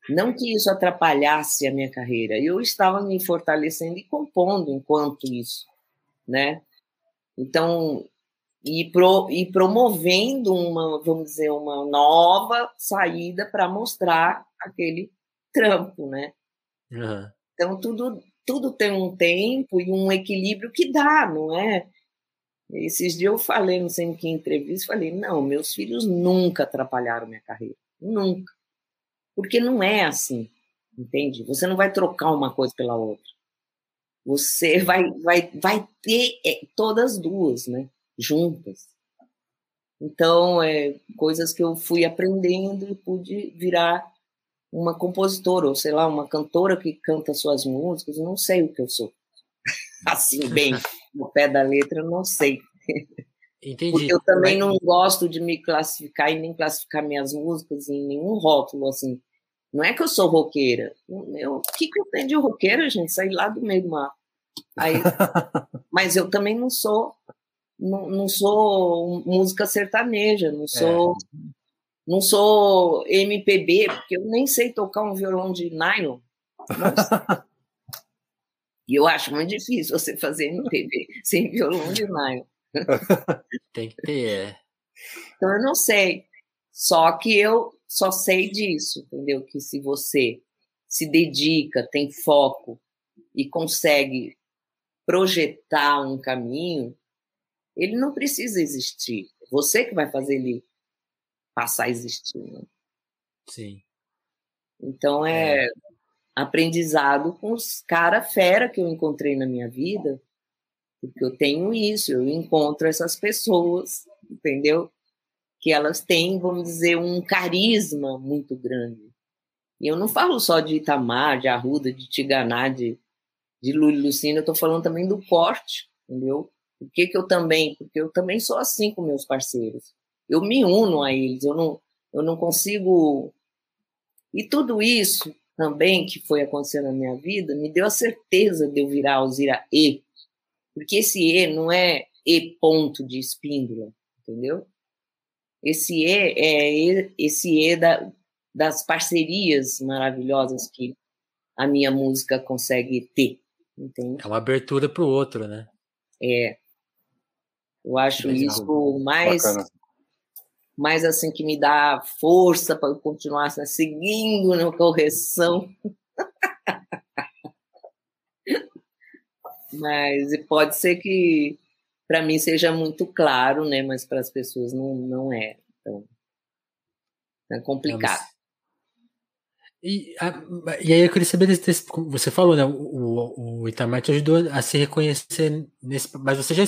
Não que isso atrapalhasse a minha carreira, eu estava me fortalecendo e compondo enquanto isso, né? Então, e, pro, e promovendo uma, vamos dizer, uma nova saída para mostrar aquele trampo, né? Uhum. Então, tudo, tudo tem um tempo e um equilíbrio que dá, não é? Esses dias eu falei, não sei em que entrevista, falei, não, meus filhos nunca atrapalharam minha carreira, nunca. Porque não é assim, entende? Você não vai trocar uma coisa pela outra. Você vai, vai, vai ter é, todas duas, né? Juntas. Então, é coisas que eu fui aprendendo e pude virar uma compositora, ou sei lá, uma cantora que canta suas músicas, não sei o que eu sou. assim, bem, no pé da letra, não sei. Entendi. Porque eu também não gosto de me classificar e nem classificar minhas músicas em nenhum rótulo, assim. Não é que eu sou roqueira. Eu, o que, que eu tenho de roqueira, gente? Sair lá do meio do mar. Aí, mas eu também não sou não, não sou música sertaneja, não sou é. não sou MPB, porque eu nem sei tocar um violão de nylon. e eu acho muito difícil você fazer MPB sem violão de nylon. Tem que ter. É. Então eu não sei. Só que eu só sei disso, entendeu? Que se você se dedica, tem foco e consegue projetar um caminho, ele não precisa existir. É você que vai fazer ele passar a existir. Né? Sim. Então é, é, aprendizado com os cara fera que eu encontrei na minha vida, porque eu tenho isso, eu encontro essas pessoas, entendeu? Que elas têm, vamos dizer, um carisma muito grande. E eu não falo só de Itamar, de Arruda, de Tiganá, de, de Lula Lucina, eu estou falando também do corte, entendeu? Por que, que eu também? Porque eu também sou assim com meus parceiros. Eu me uno a eles, eu não, eu não consigo. E tudo isso também que foi acontecendo na minha vida me deu a certeza de eu virar Alzira E. Porque esse E não é E ponto de espíndola, entendeu? Esse E é esse E da, das parcerias maravilhosas que a minha música consegue ter. Entende? É uma abertura para o outro, né? É. Eu acho Legal. isso mais, mais assim que me dá força para continuar assim, seguindo na correção. Mas pode ser que para mim seja muito claro, né? Mas para as pessoas não, não é. Então, é complicado. E, a, e aí eu queria saber desse, você falou, né? O, o Itamar te ajudou a se reconhecer nesse. Mas você já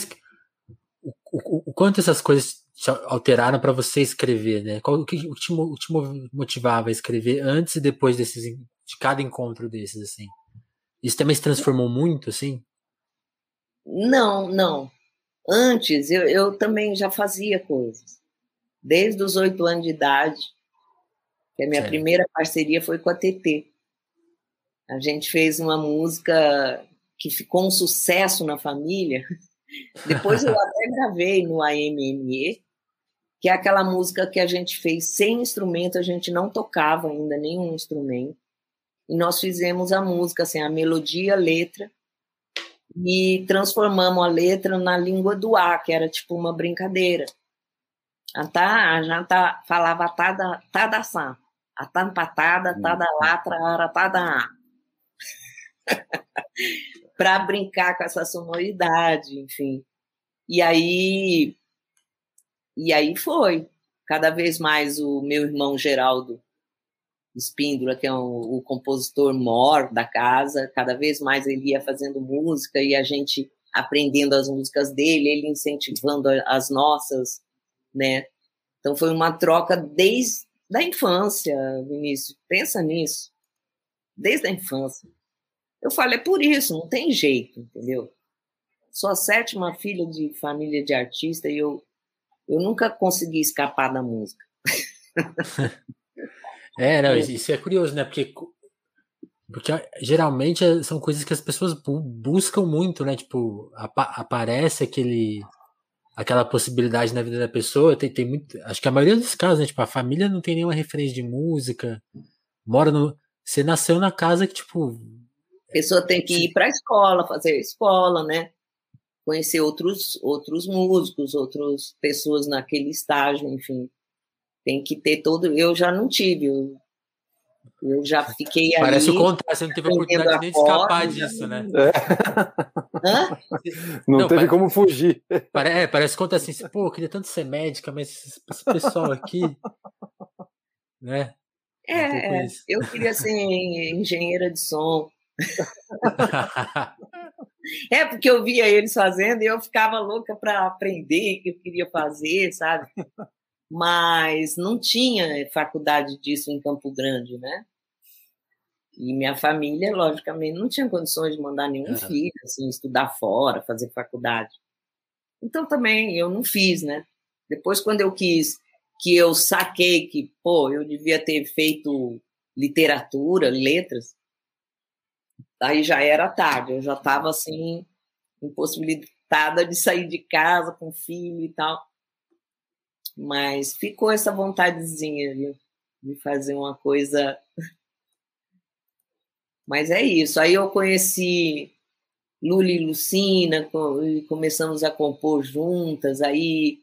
o, o, o quanto essas coisas alteraram para você escrever, né? Qual, o que, o que te, o te motivava a escrever antes e depois desses, de cada encontro desses, assim? Isso também se transformou muito, assim? Não, não. Antes eu, eu também já fazia coisas. Desde os oito anos de idade, que a minha certo. primeira parceria foi com a TT. A gente fez uma música que ficou um sucesso na família, depois eu até gravei no AMME, que é aquela música que a gente fez sem instrumento, a gente não tocava ainda nenhum instrumento. E nós fizemos a música, assim, a melodia, a letra, e transformamos a letra na língua do ar, que era tipo uma brincadeira. A tá, já tá, falava tada, tada san, a tampatada, tada latra, ara, tada para brincar com essa sonoridade, enfim. E aí e aí foi. Cada vez mais o meu irmão Geraldo Espíndola, que é o, o compositor mor da casa, cada vez mais ele ia fazendo música e a gente aprendendo as músicas dele, ele incentivando as nossas, né? Então foi uma troca desde a infância, Vinícius. Pensa nisso. Desde a infância. Eu falo, é por isso, não tem jeito, entendeu? Sou a sétima filha de família de artista e eu, eu nunca consegui escapar da música. é, não, isso é curioso, né? Porque, porque geralmente são coisas que as pessoas buscam muito, né? Tipo, apa aparece aquele aquela possibilidade na vida da pessoa. Tem, tem muito. Acho que a maioria dos casos, né? Tipo, a família não tem nenhuma referência de música. Mora no. Você nasceu na casa que, tipo. A pessoa tem que ir para a escola, fazer escola, né? Conhecer outros, outros músicos, outras pessoas naquele estágio, enfim. Tem que ter todo. Eu já não tive. Eu, eu já fiquei ali. Parece o contrário, você não teve a oportunidade nem de escapar disso, né? É. Hã? Não, não teve como fugir. É, parece que conta assim, pô, eu queria tanto ser médica, mas esse pessoal aqui. Né? É, é eu queria ser engenheira de som. é porque eu via eles fazendo e eu ficava louca para aprender o que eu queria fazer, sabe? Mas não tinha faculdade disso em Campo Grande, né? E minha família, logicamente, não tinha condições de mandar nenhum uhum. filho assim, estudar fora, fazer faculdade. Então também eu não fiz, né? Depois, quando eu quis, que eu saquei que, pô, eu devia ter feito literatura, letras, aí já era tarde, eu já estava assim, impossibilitada de sair de casa com filho e tal. Mas ficou essa vontadezinha viu? de fazer uma coisa mas é isso. Aí eu conheci Lula e Lucina, começamos a compor juntas. Aí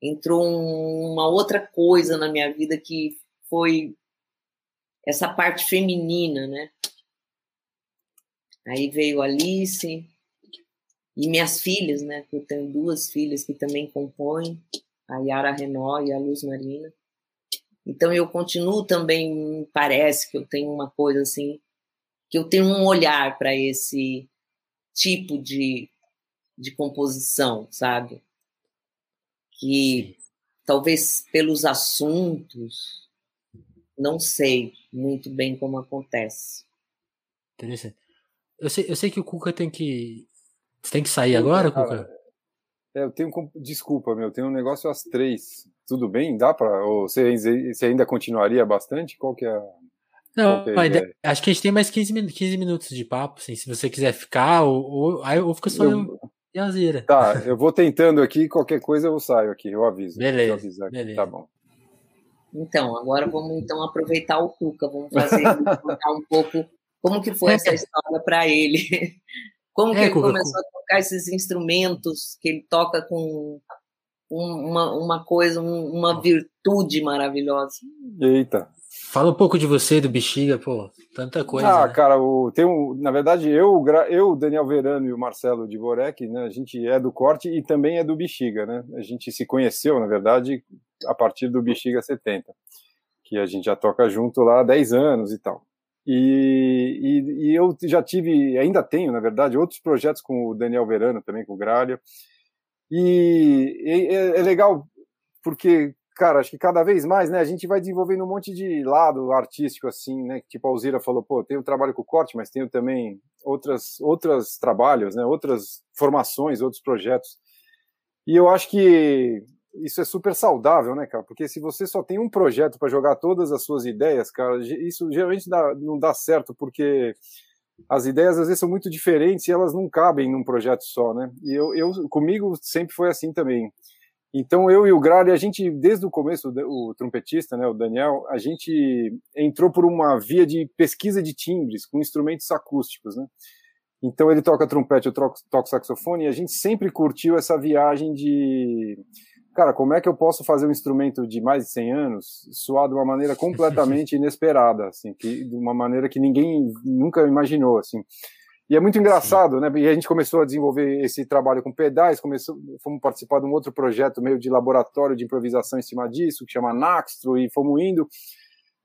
entrou uma outra coisa na minha vida que foi essa parte feminina, né? Aí veio Alice e minhas filhas, né? Eu tenho duas filhas que também compõem, a Yara Renó e a Luz Marina. Então eu continuo também, parece que eu tenho uma coisa assim que eu tenho um olhar para esse tipo de, de composição, sabe? Que talvez pelos assuntos, não sei muito bem como acontece. Interessante. Eu sei, eu sei que o Cuca tem que. Você tem que sair agora, Cuca? É, eu tenho. Desculpa, meu, tenho um negócio às três. Tudo bem? Dá para? Ou você, você ainda continuaria bastante? Qual que é a. Não, acho que a gente tem mais 15, 15 minutos de papo, assim, se você quiser ficar, ou, ou, fica só eu, e a Zira. Tá, eu vou tentando aqui, qualquer coisa eu saio aqui, eu aviso. Beleza, eu beleza. Tá bom. Então, agora vamos então aproveitar o Cuca, vamos fazer contar um pouco como que foi essa história para ele. Como que é, ele Cuca, começou Cuca. a tocar esses instrumentos que ele toca com uma, uma coisa, uma virtude maravilhosa. Eita. Fala um pouco de você, do Bexiga, pô, tanta coisa. Ah, né? cara, o, tem um, na verdade, eu, eu, Daniel Verano e o Marcelo de Borek, né, a gente é do corte e também é do Bexiga, né? A gente se conheceu, na verdade, a partir do Bexiga 70, que a gente já toca junto lá há 10 anos e tal. E, e, e, eu já tive, ainda tenho, na verdade, outros projetos com o Daniel Verano, também com o Gralha. E, é, é legal porque cara, acho que cada vez mais, né, a gente vai desenvolvendo um monte de lado artístico, assim, né, tipo a Alzira falou, pô, tenho trabalho com corte, mas tenho também outras, outros trabalhos, né, outras formações, outros projetos. E eu acho que isso é super saudável, né, cara, porque se você só tem um projeto para jogar todas as suas ideias, cara, isso geralmente dá, não dá certo, porque as ideias às vezes são muito diferentes e elas não cabem num projeto só, né, e eu, eu comigo sempre foi assim também. Então eu e o Grali, a gente desde o começo, o trompetista, né, o Daniel, a gente entrou por uma via de pesquisa de timbres com instrumentos acústicos, né? Então ele toca trompete, eu toco, toco saxofone e a gente sempre curtiu essa viagem de cara, como é que eu posso fazer um instrumento de mais de 100 anos soar de uma maneira completamente inesperada, assim, que, de uma maneira que ninguém nunca imaginou, assim. E é muito engraçado, Sim. né? E a gente começou a desenvolver esse trabalho com pedais, começou, fomos participar de um outro projeto meio de laboratório de improvisação em cima disso, que chama Naxtro, e fomos indo.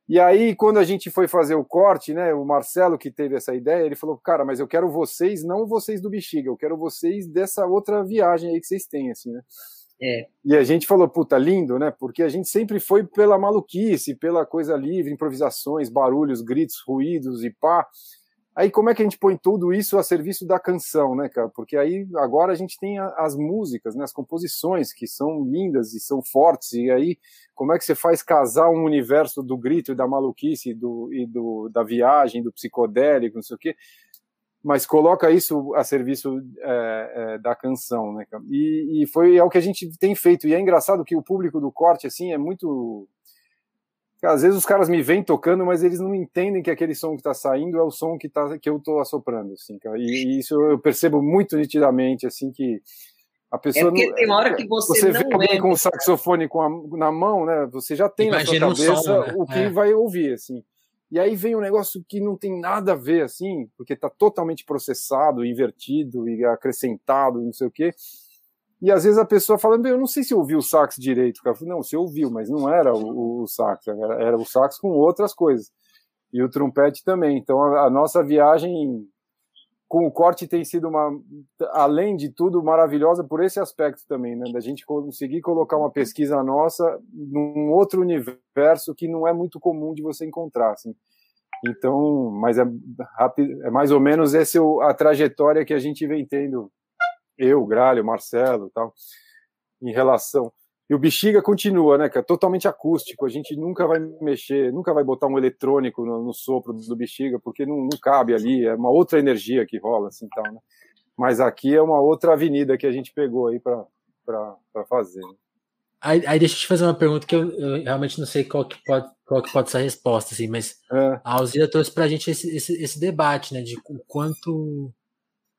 E aí, quando a gente foi fazer o corte, né, o Marcelo que teve essa ideia, ele falou, cara, mas eu quero vocês, não vocês do Bexiga, eu quero vocês dessa outra viagem aí que vocês têm, assim, né? É. E a gente falou, puta, lindo, né? Porque a gente sempre foi pela maluquice, pela coisa livre, improvisações, barulhos, gritos, ruídos e pá. Aí como é que a gente põe tudo isso a serviço da canção, né, cara? Porque aí agora a gente tem as músicas, né, as composições que são lindas e são fortes, e aí como é que você faz casar um universo do grito e da maluquice do, e do, da viagem, do psicodélico, não sei o quê. Mas coloca isso a serviço é, é, da canção, né? E, e, foi é o que a gente tem feito. E é engraçado que o público do corte assim é muito. Às vezes os caras me vêm tocando, mas eles não entendem que aquele som que está saindo é o som que, tá, que eu estou assoprando, assim, e, e, isso eu percebo muito nitidamente, assim, que a pessoa é porque não, tem hora que você, você não vê é, com o saxofone com a, na mão, né? Você já tem Imagina na sua cabeça som, né? o que é. vai ouvir, assim. E aí vem um negócio que não tem nada a ver, assim, porque está totalmente processado, invertido e acrescentado, não sei o quê. E às vezes a pessoa fala, eu não sei se ouviu o sax direito. Cara não, você ouviu, mas não era o, o sax, era, era, o sax com outras coisas. E o trompete também. Então a, a nossa viagem com o corte tem sido uma, além de tudo, maravilhosa por esse aspecto também, né? Da gente conseguir colocar uma pesquisa nossa num outro universo que não é muito comum de você encontrar, assim. Então, mas é, é mais ou menos essa a trajetória que a gente vem tendo, eu, Gralho, Marcelo, tal, em relação. E o Bexiga continua, né, que é totalmente acústico. A gente nunca vai mexer, nunca vai botar um eletrônico no, no sopro do Bexiga, porque não, não, cabe ali. É uma outra energia que rola, assim, tal, né? Mas aqui é uma outra avenida que a gente pegou aí para fazer. Né? Aí, aí, deixa eu te fazer uma pergunta que eu, eu, realmente não sei qual que pode, qual que pode ser a resposta, assim, mas é. a Alzira trouxe para a gente esse, esse, esse, debate, né, de o quanto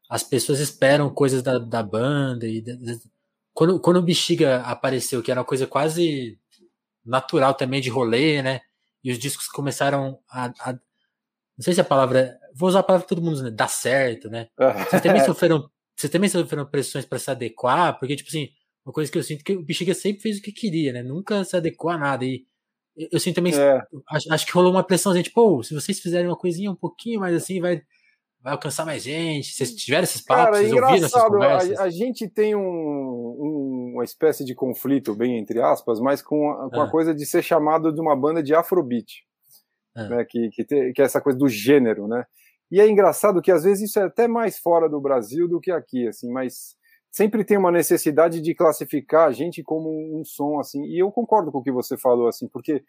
as pessoas esperam coisas da, da banda e quando, quando o Bexiga apareceu, que era uma coisa quase natural também de rolê, né? E os discos começaram a, a não sei se a palavra, vou usar a palavra que todo mundo, né? Dá certo, né? Vocês também sofreram, vocês também sofreram pressões para se adequar, porque tipo assim, uma coisa que eu sinto que o Bexiga sempre fez o que queria, né? Nunca se adequou a nada e eu sinto também, é. acho, acho, que rolou uma pressão, gente, pô, se vocês fizerem uma coisinha um pouquinho mais assim, vai vai alcançar mais gente? Vocês tiveram esses papos? Cara, vocês ouviram essas conversas? A, a gente tem um, um, uma espécie de conflito, bem entre aspas, mas com, a, com ah. a coisa de ser chamado de uma banda de afrobeat, ah. né, que, que, te, que é essa coisa do gênero, né? E é engraçado que às vezes isso é até mais fora do Brasil do que aqui, assim, mas sempre tem uma necessidade de classificar a gente como um som, assim, e eu concordo com o que você falou, assim, porque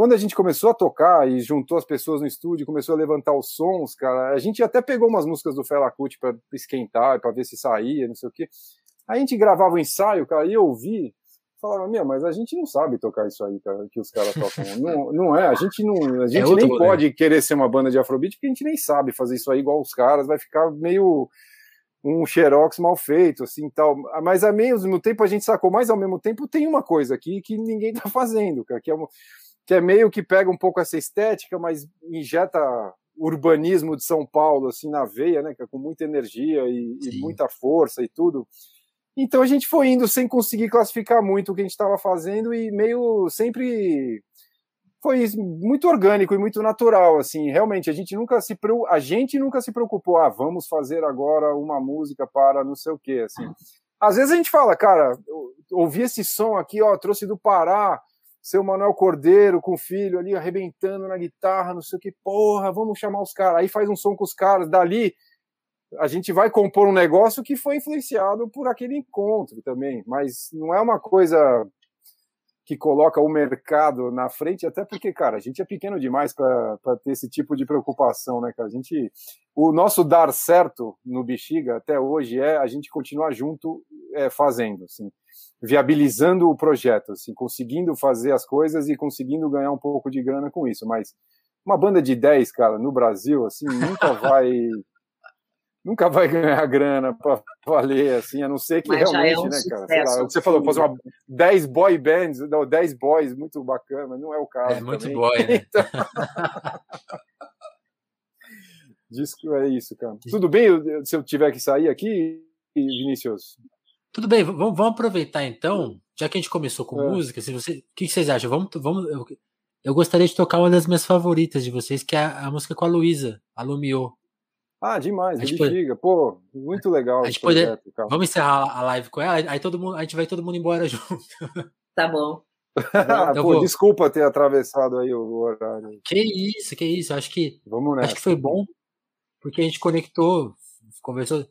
quando a gente começou a tocar e juntou as pessoas no estúdio, começou a levantar os sons, cara, a gente até pegou umas músicas do Fela Kuti para esquentar, para ver se saía, não sei o quê. A gente gravava o ensaio, cara, e eu ouvi, falava, minha, mas a gente não sabe tocar isso aí, cara, que os caras tocam. não, não é, a gente não, a é gente é nem pode querer ser uma banda de afrobeat, porque a gente nem sabe fazer isso aí igual os caras, vai ficar meio um xerox mal feito, assim, tal. Mas ao mesmo tempo a gente sacou, mas ao mesmo tempo tem uma coisa aqui que ninguém tá fazendo, cara, que é uma que é meio que pega um pouco essa estética, mas injeta urbanismo de São Paulo assim na veia, né, é com muita energia e, e, muita força e tudo. Então a gente foi indo sem conseguir classificar muito o que a gente estava fazendo e meio sempre foi muito orgânico e muito natural, assim. Realmente a gente nunca se a gente nunca se preocupou, ah, vamos fazer agora uma música para não sei o quê, assim. Às vezes a gente fala, cara, ouvi esse som aqui, ó, trouxe do Pará, seu Manuel Cordeiro com o filho ali arrebentando na guitarra, não sei o que, porra, vamos chamar os caras. Aí faz um som com os caras, dali a gente vai compor um negócio que foi influenciado por aquele encontro também, mas não é uma coisa que coloca o mercado na frente, até porque, cara, a gente é pequeno demais para ter esse tipo de preocupação, né, cara? A gente, o nosso dar certo no Bexiga até hoje é a gente continuar junto é, fazendo, assim viabilizando o projeto, assim, conseguindo fazer as coisas e conseguindo ganhar um pouco de grana com isso. Mas uma banda de 10, cara, no Brasil, assim, nunca vai. nunca vai ganhar grana para valer, assim, a não ser que Mas realmente, é um né, cara? Lá, você falou, fazer uma 10 boy bands, não, 10 boys, muito bacana, não é o caso. É muito também. boy, né? Então... Disco é isso, cara. Tudo bem se eu tiver que sair aqui, Vinícius? Tudo bem, vamos, vamos aproveitar então, já que a gente começou com é. música, se você, o que, vocês acham? Vamos, vamos, eu, eu, gostaria de tocar uma das minhas favoritas de vocês, que é a, a música com a Luísa, a Lumiô. Ah, demais, a gente pode... pô, muito legal. A gente pode... Vamos encerrar a live com ela, aí todo mundo, a gente vai todo mundo embora junto. Tá bom. então, pô, vou... desculpa ter atravessado aí o horário. Que isso, que isso. Acho que acho que foi bom porque a gente conectou, conversou.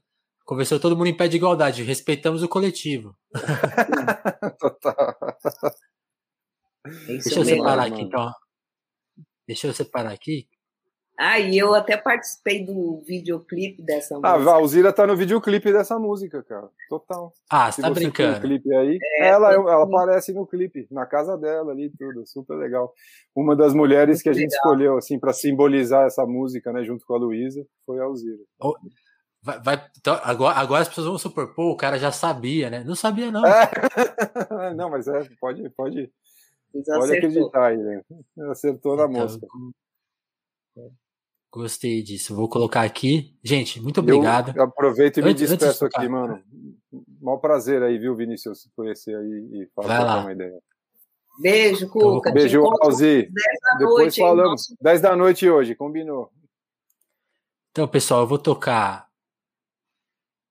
Conversou todo mundo em pé de igualdade, respeitamos o coletivo. Total. Deixa eu separar aqui, então. Deixa eu separar aqui. Ah, e eu até participei do videoclipe dessa ah, música. Ah, a Valzira tá no videoclipe dessa música, cara. Total. Ah, você tá brincando. Um clipe aí, é, ela, ela aparece no clipe, na casa dela ali, tudo. Super legal. Uma das mulheres Muito que a gente legal. escolheu, assim, para simbolizar essa música, né, junto com a Luísa, foi a Alzira. Oh. Vai, vai, então, agora, agora as pessoas vão supor, pô, o cara já sabia, né? Não sabia, não. É. não, mas é, pode, pode, pode acreditar aí, né? Acertou na então, mosca. Gostei disso. Vou colocar aqui. Gente, muito obrigado. Eu aproveito e me antes, despeço antes de aqui, mano. Mó prazer aí, viu, Vinícius, conhecer aí e falar uma ideia. Beijo, Cuca. Beijo, Alzi. Depois noite, falamos. Hein, 10 da noite hoje, combinou. Então, pessoal, eu vou tocar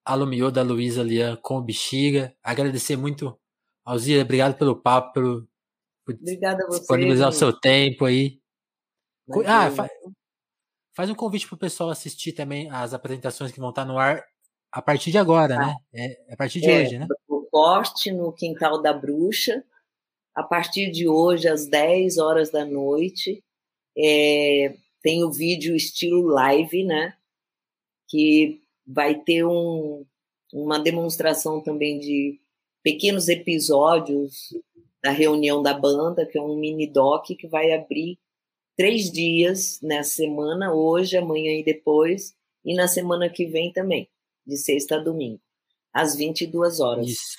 Alumiô da Luísa Lian com bexiga. Agradecer muito, Alzira, obrigado pelo papo, pelo, por Obrigada a você. disponibilizar o seu tempo aí. Ah, Faz um convite pro pessoal assistir também as apresentações que vão estar no ar a partir de agora, né? É, é a partir de é, hoje, né? O corte no Quintal da Bruxa, a partir de hoje, às 10 horas da noite. É, tem o vídeo estilo live, né? Que vai ter um, uma demonstração também de pequenos episódios da reunião da banda, que é um mini doc que vai abrir três dias nessa semana, hoje, amanhã e depois, e na semana que vem também, de sexta a domingo, às 22 horas. Isso.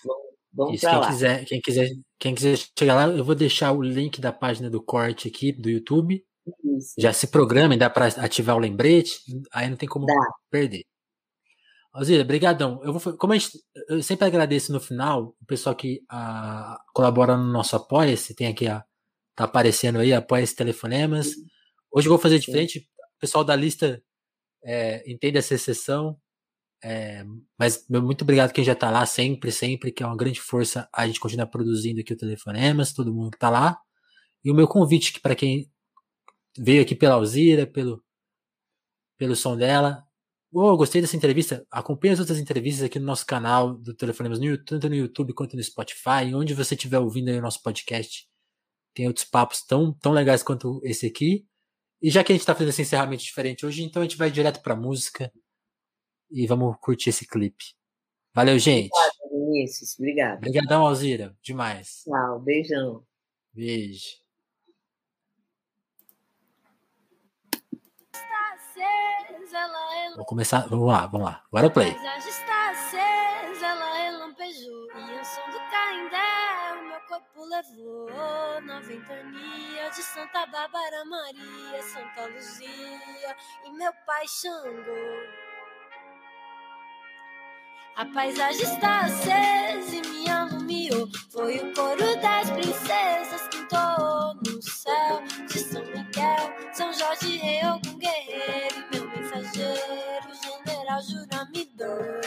Vamos, para lá. Quiser, quem, quiser, quem quiser chegar lá, eu vou deixar o link da página do corte aqui do YouTube. Isso. Já se programa, dá para ativar o lembrete, aí não tem como dá. perder. Alzira, brigadão. Eu vou, como gente, eu sempre agradeço no final o pessoal que a, ah, colabora no nosso Apoia-se, tem aqui a, tá aparecendo aí, apoia esse telefonemas. Hoje eu vou fazer diferente. O pessoal da lista é, entende essa exceção. É, mas muito obrigado quem já tá lá sempre, sempre, que é uma grande força a gente continuar produzindo aqui o Telefonemas, todo mundo que tá lá. E o meu convite que para quem veio aqui pela Alzira, pelo, pelo som dela. Oh, gostei dessa entrevista. Acompanhe as outras entrevistas aqui no nosso canal do Telefonemas, no, tanto no YouTube quanto no Spotify, onde você estiver ouvindo aí o nosso podcast tem outros papos tão, tão legais quanto esse aqui. E já que a gente tá fazendo esse encerramento diferente hoje, então a gente vai direto pra música e vamos curtir esse clipe. Valeu, gente. Obrigado, Vinícius. Obrigado. Obrigadão, Alzira. Demais. Tchau, beijão. Beijo. Vou começar. Vamos lá, vamos lá. Agora o play. está acesa, ela relampejou. E o som do Caindé, o meu corpo levou. Na ventania de Santa Bárbara Maria, Santa Luzia e meu pai Xangô. A paisagem está acesa e me alumiou. Foi o coro das princesas que entoou no céu de São Miguel, São Jorge, guerreiro e meu mensageiro, general Juramidor.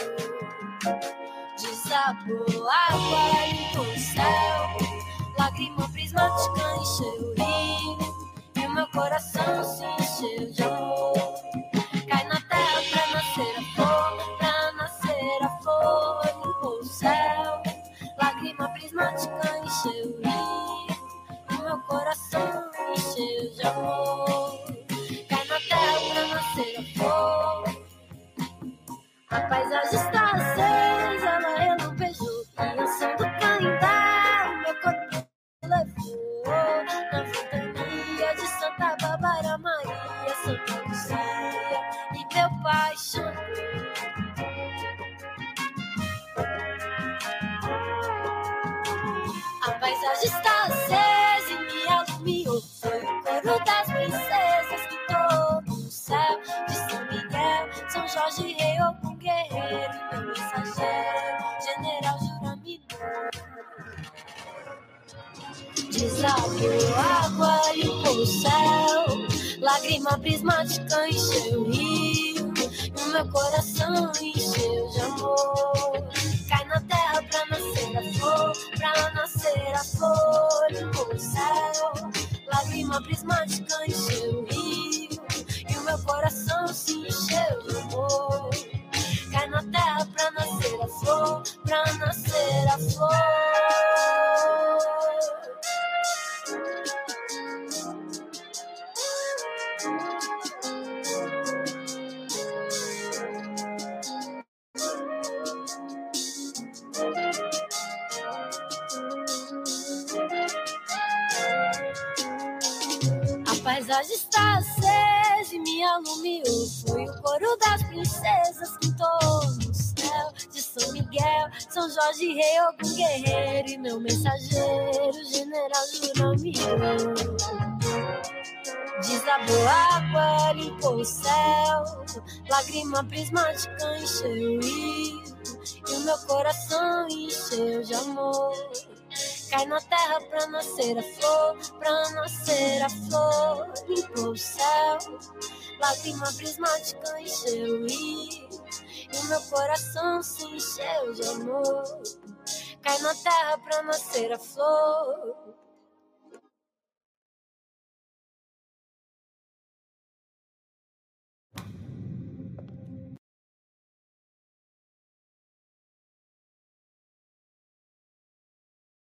Desabou água e o céu, lágrima prismática encheu o rio, e o meu coração se encheu de amor. Cai na terra pra nascer a flor, pra nascer a flor, limpou o céu, lágrima prismática encheu o rio, e o meu coração encheu de amor A paisagem está ela Desabou água e o céu, lágrima prismática encheu o rio, e o meu coração encheu de amor. Cai na terra pra nascer a flor, pra nascer a flor, e o céu, lágrima prismática encheu o rio. Meu coração se encheu de amor. Lágrima prismática encheu e o meu coração encheu de amor. Cai na terra pra nascer a flor, pra nascer a flor. Limpou o céu, lágrima prismática encheu. E o meu coração se encheu de amor. Cai na terra pra nascer a flor.